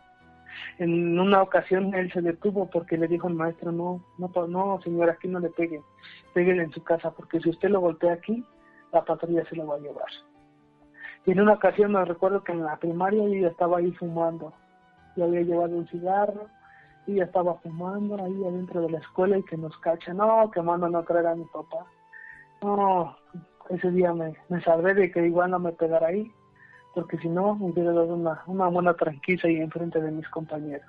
En una ocasión él se detuvo porque le dijo al maestro no no no señor aquí no le pegue pegue en su casa porque si usted lo golpea aquí la patrulla se lo va a llevar y en una ocasión me recuerdo que en la primaria yo estaba ahí fumando yo había llevado un cigarro y ya estaba fumando ahí adentro de la escuela y que nos cacha, no, que mando no traer a mi papá. No, ese día me, me salvé de que igual no me pegara ahí, porque si no me hubiera dado una, una buena tranquila ahí enfrente de mis compañeros.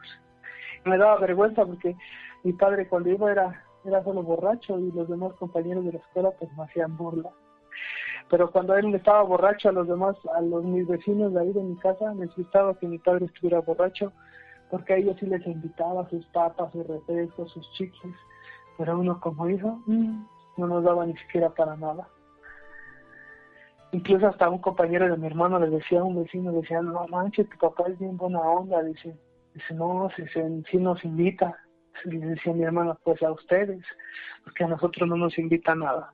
me daba vergüenza porque mi padre cuando iba era, era solo borracho y los demás compañeros de la escuela pues me hacían burla pero cuando él estaba borracho a los demás, a los mis vecinos de ahí de mi casa, les gustaba que mi padre estuviera borracho, porque a ellos sí les invitaba sus papas, sus refrescos, sus chicles, pero uno como hijo mm, no nos daba ni siquiera para nada. Incluso hasta un compañero de mi hermano le decía a un vecino, decía, no manches, tu papá es bien buena onda, dice, dice, no, si, si nos invita, le decía a mi hermano, pues a ustedes, porque a nosotros no nos invita nada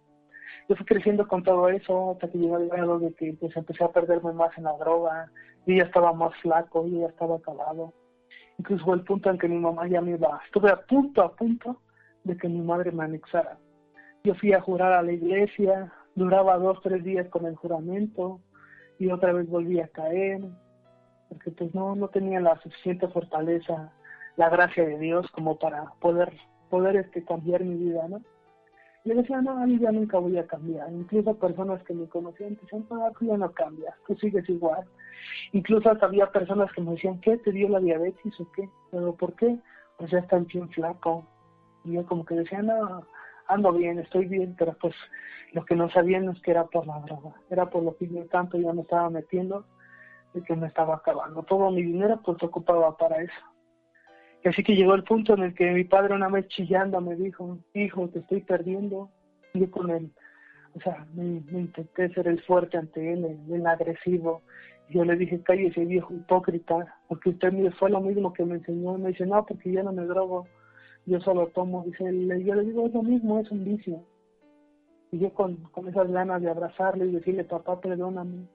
yo fui creciendo con todo eso hasta que llegó el grado de que pues empecé a perderme más en la droga y ya estaba más flaco y ya estaba acabado. Incluso fue el punto en que mi mamá ya me iba estuve a punto a punto de que mi madre me anexara. Yo fui a jurar a la iglesia duraba dos tres días con el juramento y otra vez volví a caer porque pues no no tenía la suficiente fortaleza la gracia de Dios como para poder poder este cambiar mi vida no Yo decía, no, yo ya nunca voy a cambiar. Incluso personas que me conocían decían, no, tú ya no cambias, tú sigues igual. Incluso había personas que me decían, ¿qué? ¿Te dio la diabetes o qué? ¿Pero por qué? Pues ya está bien flaco. Y yo como que decía, no, ando bien, estoy bien, pero pues lo que no sabían es que era por la droga, era por lo que yo tanto ya me estaba metiendo y que me estaba acabando. Todo mi dinero pues ocupaba para eso. Así que llegó el punto en el que mi padre una vez chillando me dijo, hijo, te estoy perdiendo. Yo con él, o sea, me, intenté ser el fuerte ante él, el, agresivo. Y yo le dije, cállese viejo hipócrita, porque usted fue lo mismo que me enseñó. Me dice, no, porque yo no me drogo, yo solo tomo. Dice, yo le digo, es lo mismo, es un vicio. Y yo con, con esas ganas de abrazarle y decirle, papá, perdóname.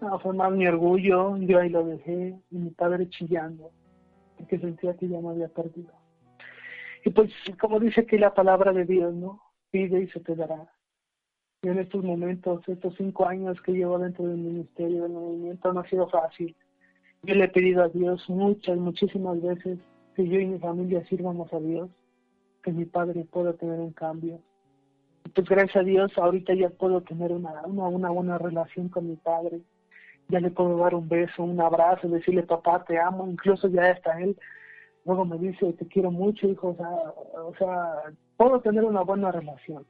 No, fue más mi orgullo, yo ahí lo dejé, y mi padre chillando que sentía que ya me había perdido. Y pues, como dice aquí la palabra de Dios, ¿no? Pide y se te dará. Y en estos momentos, estos cinco años que llevo dentro del ministerio del movimiento, no ha sido fácil. Yo le he pedido a Dios muchas, muchísimas veces que yo y mi familia sirvamos a Dios, que mi padre pueda tener un cambio. Y pues gracias a Dios, ahorita ya puedo tener una, una, una buena relación con mi padre ya le puedo dar un beso, un abrazo, decirle papá te amo, incluso ya está él, luego me dice te quiero mucho hijo, o sea, o sea, puedo tener una buena relación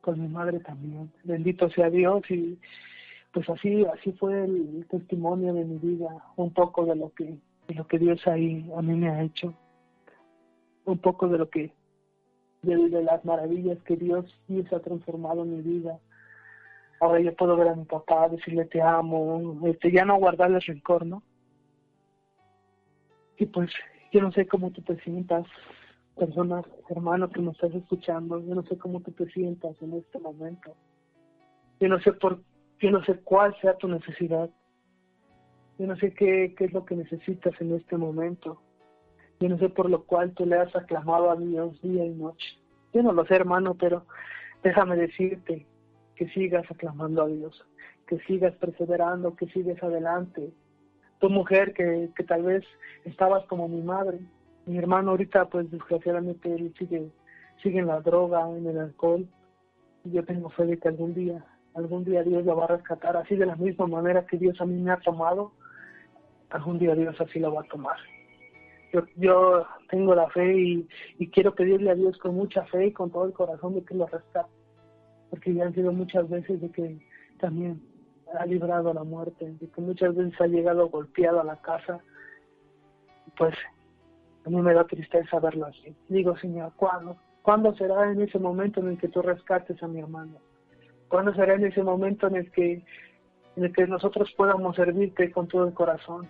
con mi madre también, bendito sea Dios y pues así, así fue el, testimonio de mi vida, un poco de lo que, de lo que Dios ahí a mí me ha hecho, un poco de lo que, de, las maravillas que Dios, Dios ha transformado en mi vida ahora yo puedo ver a mi papá, decirle te amo, este, ya no guardarle rencor, ¿no? Y pues yo no sé cómo tú te sientas, personas, hermano que me estás escuchando, yo no sé cómo tú te sientas en este momento. Yo no sé por, yo no sé cuál sea tu necesidad. Yo no sé qué, qué es lo que necesitas en este momento. Yo no sé por lo cual tú le has aclamado a Dios día y noche. Yo no lo sé, hermano, pero déjame decirte que sigas aclamando a Dios, que sigas perseverando, que sigas adelante. Tu mujer que, que tal vez estabas como mi madre, mi hermano ahorita pues desgraciadamente él sigue, sigue en la droga, en el alcohol. Yo tengo fe de que algún día, algún día Dios lo va a rescatar, así de la misma manera que Dios a mí me ha tomado, algún día Dios así lo va a tomar. Yo, yo tengo la fe y, y quiero pedirle a Dios con mucha fe y con todo el corazón de que lo rescate porque ya han sido muchas veces de que también ha librado la muerte, de que muchas veces ha llegado golpeado a la casa, pues a mí me da tristeza verlo así. Digo, Señor, ¿cuándo? ¿Cuándo será en ese momento en el que tú rescates a mi hermano? ¿Cuándo será en ese momento en el que en el que nosotros podamos servirte con todo el corazón?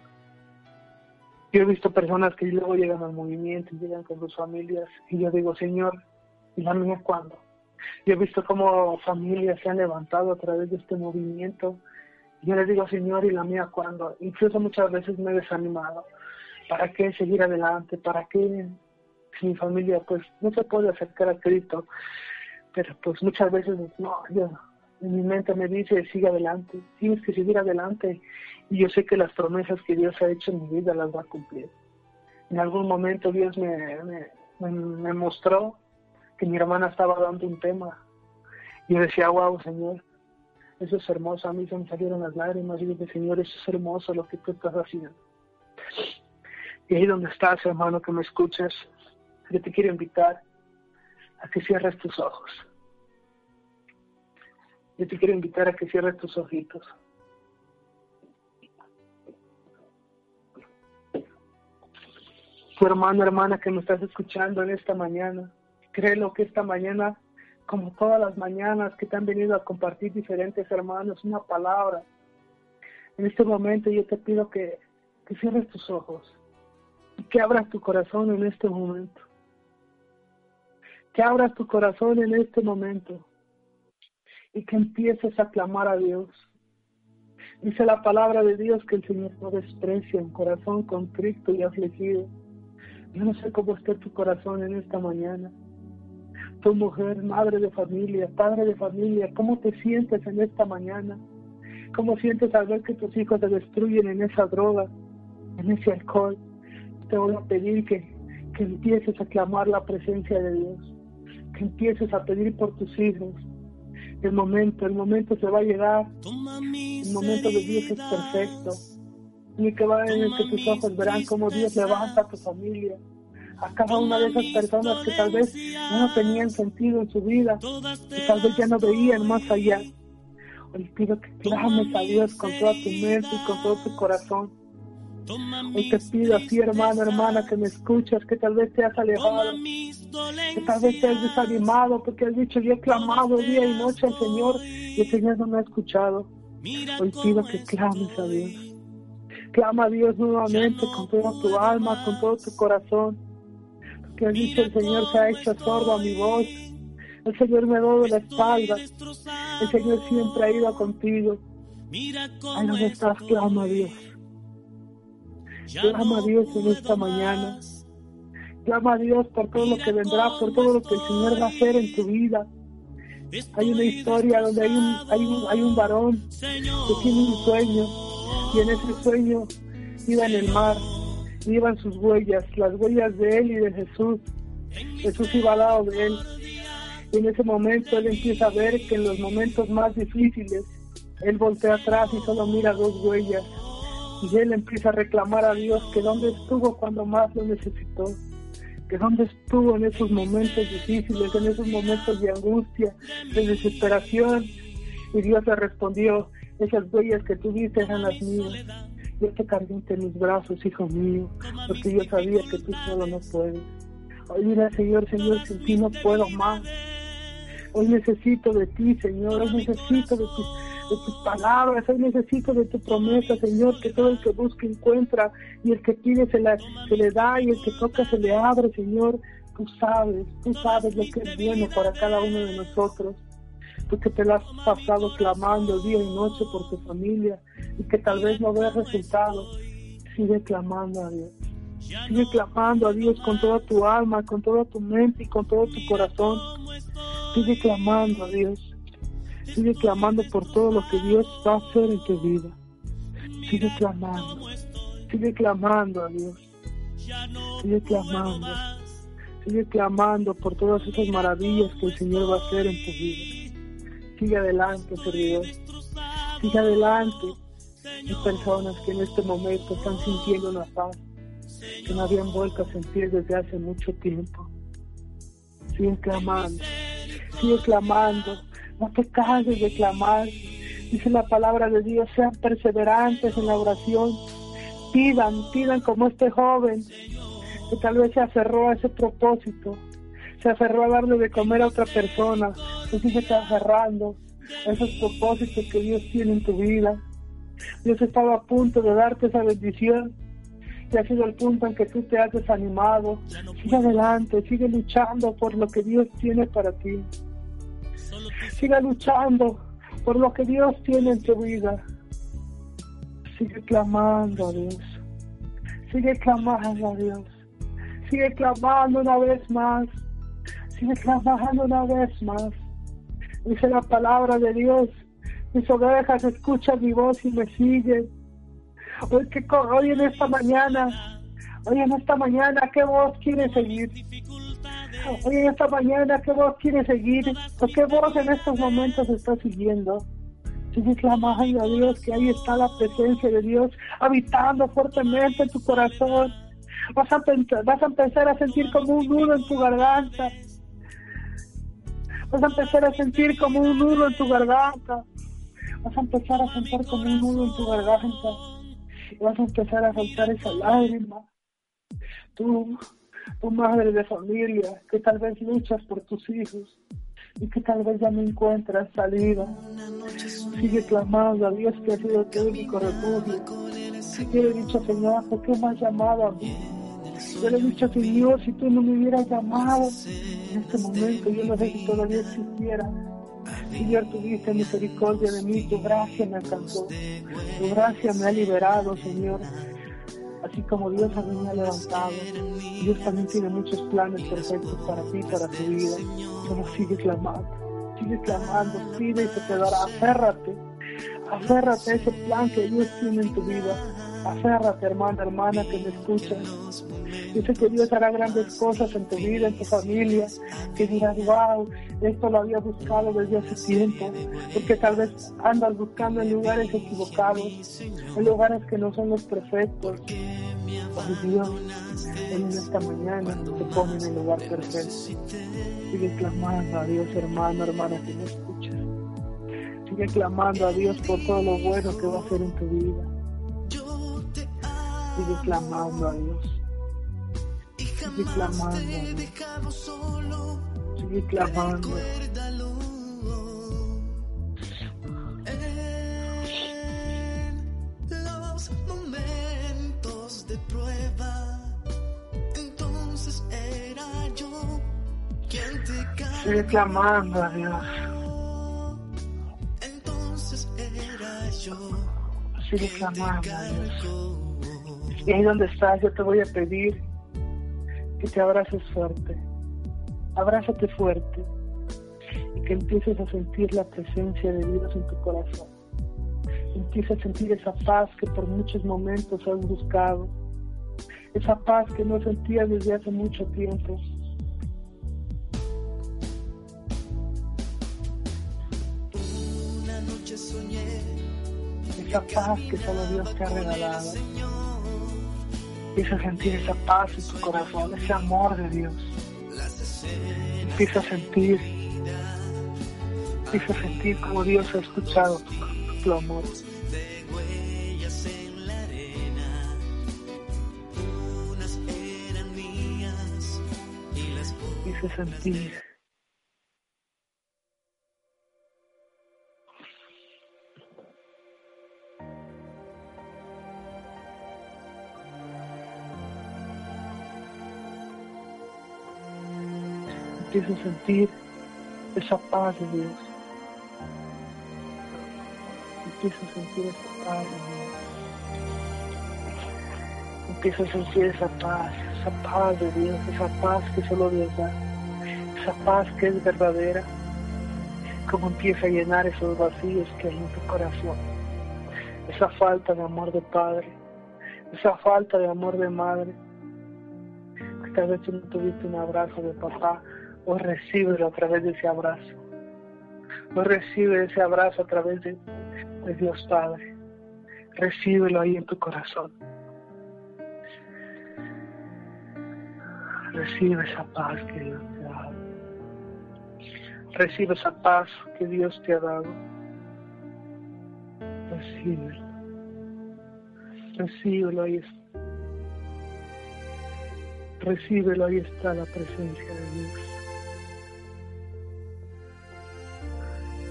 Yo he visto personas que luego llegan al movimiento llegan con sus familias y yo digo, Señor, ¿y la mía cuándo? Yo he visto cómo familias se han levantado a través de este movimiento. Yo les digo, Señor, y la mía cuando, incluso muchas veces me he desanimado. ¿Para qué seguir adelante? ¿Para qué mi familia pues no se puede acercar a Cristo? Pero pues muchas veces no, yo, mi mente me dice, sigue adelante, tienes que seguir adelante. Y yo sé que las promesas que Dios ha hecho en mi vida las va a cumplir. En algún momento Dios me, me, me mostró que mi hermana estaba dando un tema. Y yo decía, wow, Señor, eso es hermoso. A mí se me salieron las lágrimas y dije, Señor, eso es hermoso lo que tú estás haciendo. Y ahí donde estás, hermano, que me escuchas, yo te quiero invitar a que cierres tus ojos. Yo te quiero invitar a que cierres tus ojitos. Tu hermano, hermana que me estás escuchando en esta mañana, Créelo que esta mañana, como todas las mañanas que te han venido a compartir diferentes hermanos, una palabra. En este momento yo te pido que, cierres tus ojos y que abras tu corazón en este momento. Que abras tu corazón en este momento y que empieces a clamar a Dios. Dice la palabra de Dios que el Señor no desprecia un corazón contrito y afligido. Yo no sé cómo está tu corazón en esta mañana tu mujer, madre de familia, padre de familia, ¿cómo te sientes en esta mañana? ¿Cómo sientes al ver que tus hijos se destruyen en esa droga, en ese alcohol? Te voy a pedir que, que empieces a clamar la presencia de Dios, que empieces a pedir por tus hijos. El momento, el momento se va a llegar. El momento de Dios es perfecto. Y que va en el que tus ojos verán cómo Dios levanta a tu familia. A cada una de esas personas que tal vez no tenían sentido en su vida y tal vez ya no veían más allá. Hoy pido que clames a Dios con toda tu mente y con todo tu corazón. Hoy te pido a ti, hermano, hermana, que me escuchas, que tal vez te has alejado, que tal vez te has desanimado, porque has dicho, yo he clamado día y noche al Señor y el Señor no me ha escuchado. Hoy pido que clames a Dios. Clama a Dios nuevamente con toda tu alma, con todo tu corazón. Porque has dicho, el Señor se ha hecho sordo a mi voz. El Señor me ha dado la espalda. El Señor siempre ha ido contigo. Ahí donde estás, clama a Dios. Clama a Dios en esta mañana. Clama a Dios por todo lo que vendrá, por todo lo que el Señor va a hacer en tu vida. Hay una historia donde hay un, hay un, hay un varón que tiene un sueño y en ese sueño iba en el mar, iban sus huellas, las huellas de él y de Jesús. Jesús iba al lado de él. Y en ese momento él empieza a ver que en los momentos más difíciles, él voltea atrás y solo mira dos huellas y él empieza a reclamar a Dios que dónde estuvo cuando más lo necesitó, que dónde estuvo en esos momentos difíciles, en esos momentos de angustia, de desesperación. Y Dios le respondió, esas huellas que tú viste eran las mías. Yo te cargué entre mis brazos, hijo mío, porque yo sabía que tú solo no puedes. Hoy mira, Señor, Señor, sin ti no puedo más. Hoy necesito de ti, Señor, hoy necesito de ti de tus palabras, hoy necesito de tu promesa, Señor, que todo el que busca encuentra y el que pide se, se le da y el que toca se le abre, Señor. Tú sabes, tú sabes lo que es bueno para cada uno de nosotros. Tú que te lo has pasado clamando día y noche por tu familia y que tal vez no veas resultados, sigue clamando a Dios. Sigue clamando a Dios con toda tu alma, con toda tu mente y con todo tu corazón. Sigue clamando a Dios. Sigue clamando por todo lo que Dios va a hacer en tu vida. Sigue clamando. Sigue clamando a Dios. Sigue clamando. Sigue clamando por todas esas maravillas que el Señor va a hacer en tu vida. Sigue adelante, servidor. Sigue adelante. Hay personas que en este momento están sintiendo una paz que no habían vuelto a sentir desde hace mucho tiempo. Sigue clamando. Sigue clamando no te canses de clamar. Dice la palabra de Dios, sean perseverantes en la oración. Pidan, pidan como este joven que tal vez se aferró a ese propósito. Se aferró a darle de comer a otra persona. Pues sigue aferrando a esos propósitos que Dios tiene en tu vida. Dios estaba a punto de darte esa bendición y ha sido el punto en que tú te has desanimado. Sigue adelante, sigue luchando por lo que Dios tiene para ti. Siga luchando por lo que Dios tiene en tu vida. Sigue clamando a Dios. Sigue clamando a Dios. Sigue clamando una vez más. Sigue clamando una vez más. Dice la palabra de Dios. Mis ovejas escuchan mi voz y me siguen. Hoy, que, hoy en esta mañana, hoy en esta mañana, ¿qué voz quiere seguir? Hoy en esta mañana, ¿qué voz quiere seguir? ¿O qué voz en estos momentos está siguiendo? Sigue clamando a Dios que ahí está la presencia de Dios habitando fuertemente en tu corazón. Vas a, vas a empezar a sentir como un nudo en tu garganta. Vas a empezar a sentir como un nudo en tu garganta. Vas a empezar a sentir como un nudo en tu garganta. Y vas a empezar a soltar esa lágrima. Tú tu madre de familia, que tal vez luchas por tus hijos y que tal vez ya no encuentras salida. Sigue clamando a Dios que ha sido tu único refugio. He dicho, Señor, ¿por qué me has llamado a mí? Yo le he dicho, Señor, si tú no me hubieras llamado en este momento, yo no sé si todavía existiera. Señor, tuviste misericordia de mí, tu gracia me alcanzó, tu gracia me ha liberado, Señor así como Dios a mí me ha levantado, Dios también tiene muchos planes perfectos para ti, para tu vida. Solo sigue clamando, sigue clamando, pide y se te dará. Aférrate, aférrate a ese plan que Dios tiene en tu vida. Aférrate, hermana, hermana, que me escuchas. Yo que Dios hará grandes cosas en tu vida, en tu familia, que dirás, wow, esto lo había buscado desde hace tiempo, porque tal vez andas buscando en lugares equivocados, en lugares que no son los perfectos. Ay Dios, en esta mañana te pone en el lugar perfecto. Sigue clamando a Dios, hermano, hermana, que me escuchas. Sigue clamando a Dios por todo lo bueno que va a hacer en tu vida. Sigue clamando a Dios. Era yo quien te Sigue clamando a Dios. Sigue clamando a Dios. Y ahí donde estás, yo te voy a pedir que te abraces fuerte. Abrázate fuerte. Y que empieces a sentir la presencia de Dios en tu corazón. Empieza a sentir esa paz que por muchos momentos has buscado. Esa paz que no sentías desde hace mucho tiempo. una noche soñé Esa paz que solo Dios te ha regalado. Empieza a sentir esa paz en tu corazón, ese amor de Dios. Empieza a sentir, empieza a sentir como Dios ha escuchado tu, tu amor. Empieza a sentir. Empieza a sentir esa paz de Dios. Empieza a sentir esa paz de Dios. Empieza a sentir esa paz, esa paz de Dios, esa paz que solo Dios da, esa paz que es verdadera, como empieza a llenar esos vacíos que hay en tu corazón, esa falta de amor de padre, esa falta de amor de madre, tal vez tú tuviste un abrazo de papá, hoy recíbelo a través de ese abrazo, hoy recibe ese abrazo a través de, de Dios Padre, recíbelo ahí en tu corazón. Recibe esa paz que Dios te ha dado. Recibe esa paz que Dios te ha dado. Recíbelo. Recíbelo, ahí está. Recíbelo, ahí está la presencia de Dios.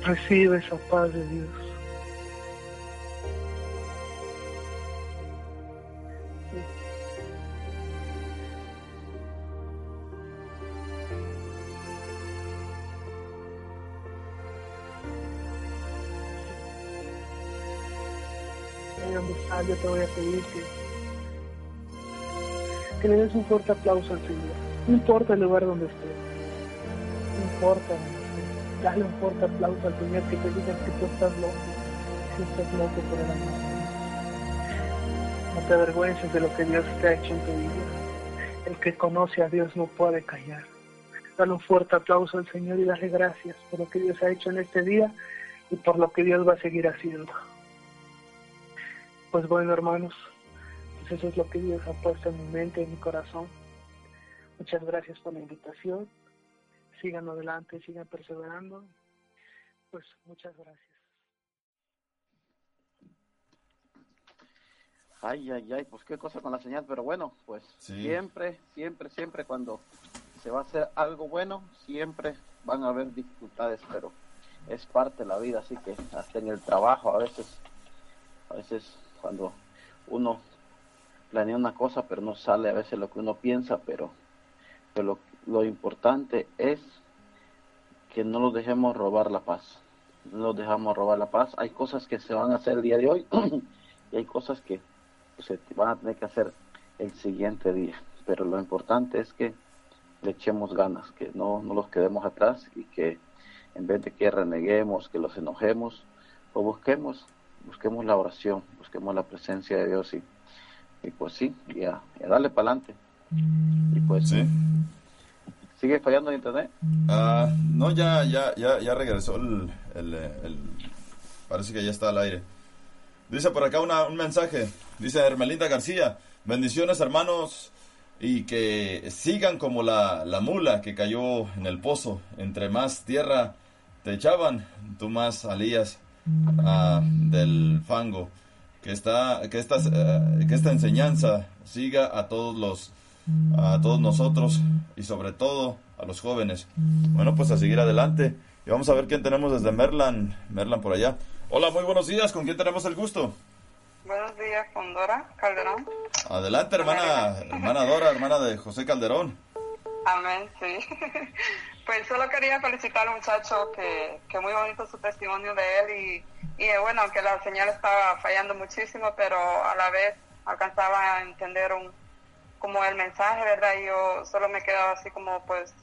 Recibe esa paz de Dios. Ahí donde yo te voy a pedir que, que le des un fuerte aplauso al Señor. No importa el lugar donde estés. No importa. Dale un fuerte aplauso al Señor que te diga que tú estás loco. Que estás loco por el amor. No te avergüences de lo que Dios te ha hecho en tu vida. El que conoce a Dios no puede callar. Dale un fuerte aplauso al Señor y dale gracias por lo que Dios ha hecho en este día y por lo que Dios va a seguir haciendo. Pues bueno, hermanos, pues eso es lo que Dios ha puesto en mi mente, en mi corazón. Muchas gracias por la invitación. Sigan adelante, sigan perseverando. Pues muchas gracias. Ay, ay, ay, pues qué cosa con la señal, pero bueno, pues Sí. siempre, siempre, siempre cuando se va a hacer algo bueno, siempre van a haber dificultades, pero es parte de la vida, así que hasta en el trabajo a veces, a veces cuando uno planea una cosa, pero no sale a veces lo que uno piensa, pero, pero lo, lo importante es que no nos dejemos robar la paz, no nos dejamos robar la paz. Hay cosas que se van a hacer el día de hoy y hay cosas que se van a tener que hacer el siguiente día. Pero lo importante es que le echemos ganas, que no, no los quedemos atrás y que en vez de que reneguemos, que los enojemos, pues busquemos, busquemos la oración, busquemos la presencia de Dios y, y pues sí, y a darle para adelante. Y pues Sí. ¿Sigue fallando el internet? Ah, no, ya, ya, ya, ya regresó el, Parece que ya está al aire. Dice por acá una- un mensaje. Dice Hermelinda García. Bendiciones, hermanos. Y que sigan como la, la mula que cayó en el pozo. Entre más tierra te echaban, tú más salías ah, del fango. Que, esta, que, esta, eh, que esta enseñanza siga a todos los a todos nosotros y sobre todo a los jóvenes. Bueno, pues a seguir adelante. Y vamos a ver quién tenemos desde Merlan, Merlan por allá. Hola, muy buenos días. ¿Con quién tenemos el gusto? Buenos días, con Dora Calderón. Adelante, hermana, hermana Dora, hermana de José Calderón. Amén, sí. Pues solo quería felicitar al muchacho que, que muy bonito su testimonio de él y, y eh, bueno, aunque la señal estaba fallando muchísimo, pero a la vez alcanzaba a entender un, como el mensaje, ¿verdad? Yo solo me quedaba así como pues,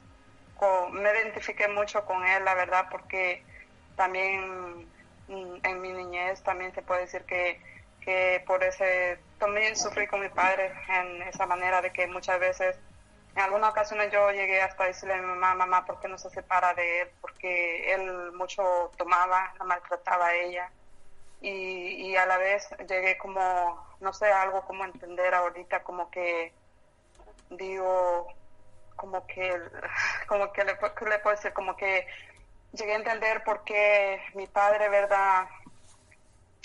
con- me identifiqué mucho con él, la verdad, porque también mm, en mi niñez también se puede decir que, que por ese, también sufrí con mi padre en esa manera de que muchas veces en algunas ocasiones yo llegué hasta decirle a mi mamá, mamá, ¿por qué no se separa de él? Porque él mucho tomaba, la maltrataba a ella. Y, y a la vez llegué como, no sé, algo como entender ahorita, como que digo, como que, como que le, pu- ¿qué le puedo decir? Como que llegué a entender por qué mi padre, ¿verdad?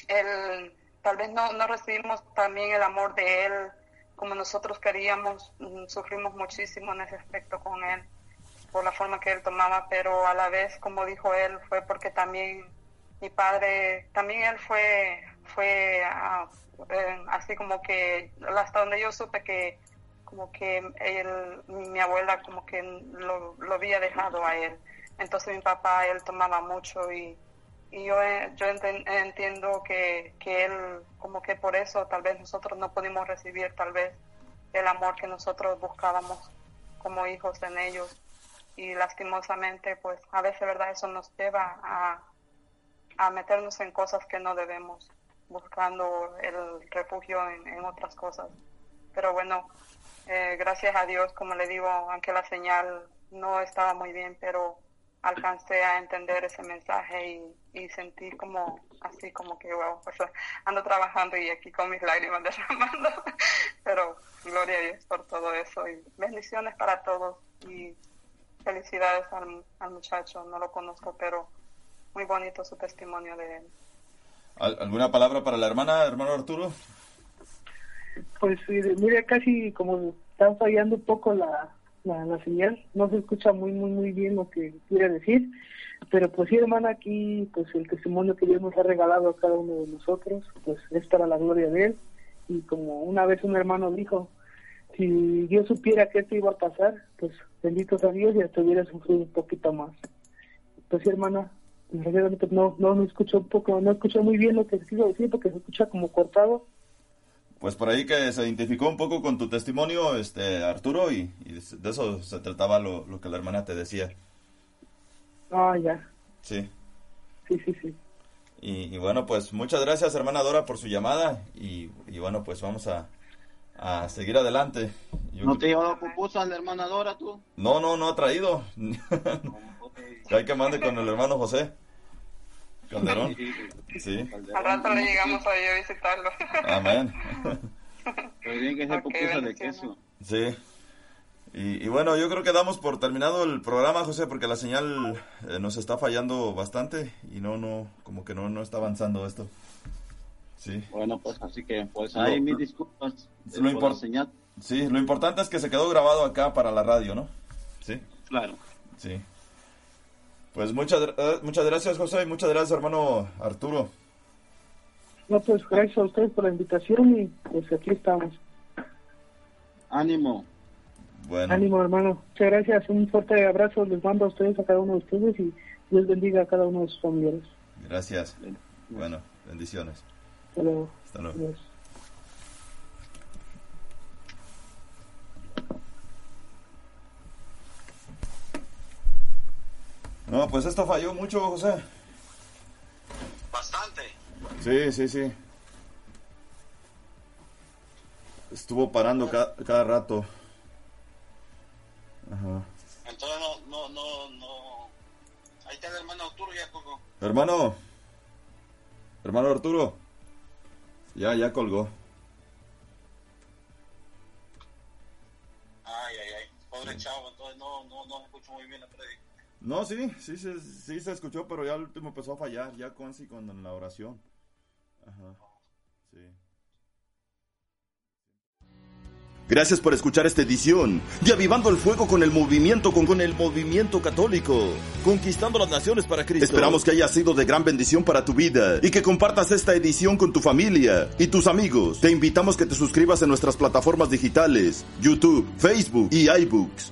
Él, tal vez no, no recibimos también el amor de él como nosotros queríamos, mm, sufrimos muchísimo en ese aspecto con él, por la forma que él tomaba, pero a la vez, como dijo él, fue porque también mi padre, también él fue, fue eh, así como que, hasta donde yo supe que como que él, mi abuela como que lo, lo había dejado a él. Entonces mi papá, él tomaba mucho y, yo, eh, yo entiendo que, que él, como que por eso tal vez nosotros no pudimos recibir tal vez el amor que nosotros buscábamos como hijos en ellos. Y lastimosamente, pues a veces, ¿verdad? Eso nos lleva a, a meternos en cosas que no debemos, buscando el refugio en otras cosas. Pero bueno, eh, gracias a Dios, como le digo, aunque la señal no estaba muy bien, pero alcancé a entender ese mensaje y, y sentí como así como que wow, ando trabajando y aquí con mis lágrimas derramando, pero gloria a Dios por todo eso y bendiciones para todos y felicidades al, al muchacho, no lo conozco, pero muy bonito su testimonio de él. ¿Al- ¿Alguna palabra para la hermana, hermano Arturo? Pues mire, casi como está fallando un poco la, la, la señal, no se escucha muy, muy, muy bien lo que quiere decir, pero pues sí, hermana, aquí pues el testimonio que Dios nos ha regalado a cada uno de nosotros, pues es para la gloria de Él, y como una vez un hermano dijo, si Dios supiera que esto iba a pasar, pues bendito sea Dios y hasta hubiera sufrido un poquito más. Pues sí, hermana, no, no, no escucho un poco, no escucho muy bien lo que quiso decir porque se escucha como cortado, Pues por ahí que se identificó un poco con tu testimonio, este Arturo, y, y de eso se trataba lo, lo que la hermana te decía. ah, ya, Sí. sí, sí, sí. Y, y bueno, pues muchas gracias, hermana Dora, por su llamada. Y, y bueno, pues vamos a, a seguir adelante. Yo ¿No creo- te llevaba pupusas la hermana Dora tú? No, no, no ha traído. Hay que mande con el hermano José Calderón. Sí, Al rato le llegamos a ir a visitarlo. amén. Pero tienen que ser Ok, pupusas de queso. Sí. Y, y bueno, yo creo que damos por terminado el programa, José, porque la señal eh, nos está fallando bastante y no, no, como que no, no está avanzando esto. Sí. Bueno, pues así que, pues ahí mis disculpas. lo eh, por la señal. Sí, lo importante es que se quedó grabado acá para la radio, ¿no? Sí, Claro. sí. Pues muchas, eh, muchas gracias, José, y muchas gracias, hermano Arturo. No, pues gracias a ustedes por la invitación y pues aquí estamos. Ánimo. Bueno, Ánimo, hermano. Muchas gracias. Un fuerte abrazo les mando a ustedes, a cada uno de ustedes y Dios bendiga a cada uno de sus familiares. gracias. Bueno, bendiciones. Hasta luego. Hasta luego. Adiós. No, pues esto falló mucho, José. Bastante. Sí, sí, sí. Estuvo parando ca- cada rato. Ajá. Entonces no, no, no. Ahí está el hermano Arturo, ya colgó. Hermano. Hermano Arturo. Ya, ya colgó. Ay, ay, ay. Pobre chavo, entonces no, no, no escucho muy bien la predica. No, sí, sí, se- sí se escuchó, pero ya al último empezó a fallar, ya con, sí, con la oración. Ajá, sí. Gracias por escuchar esta edición de Avivando el Fuego con el movimiento, con, con el movimiento católico, conquistando las naciones para Cristo. Esperamos que haya sido de gran bendición para tu vida y que compartas esta edición con tu familia y tus amigos. Te invitamos que te suscribas en nuestras plataformas digitales, YouTube, Facebook y iBooks.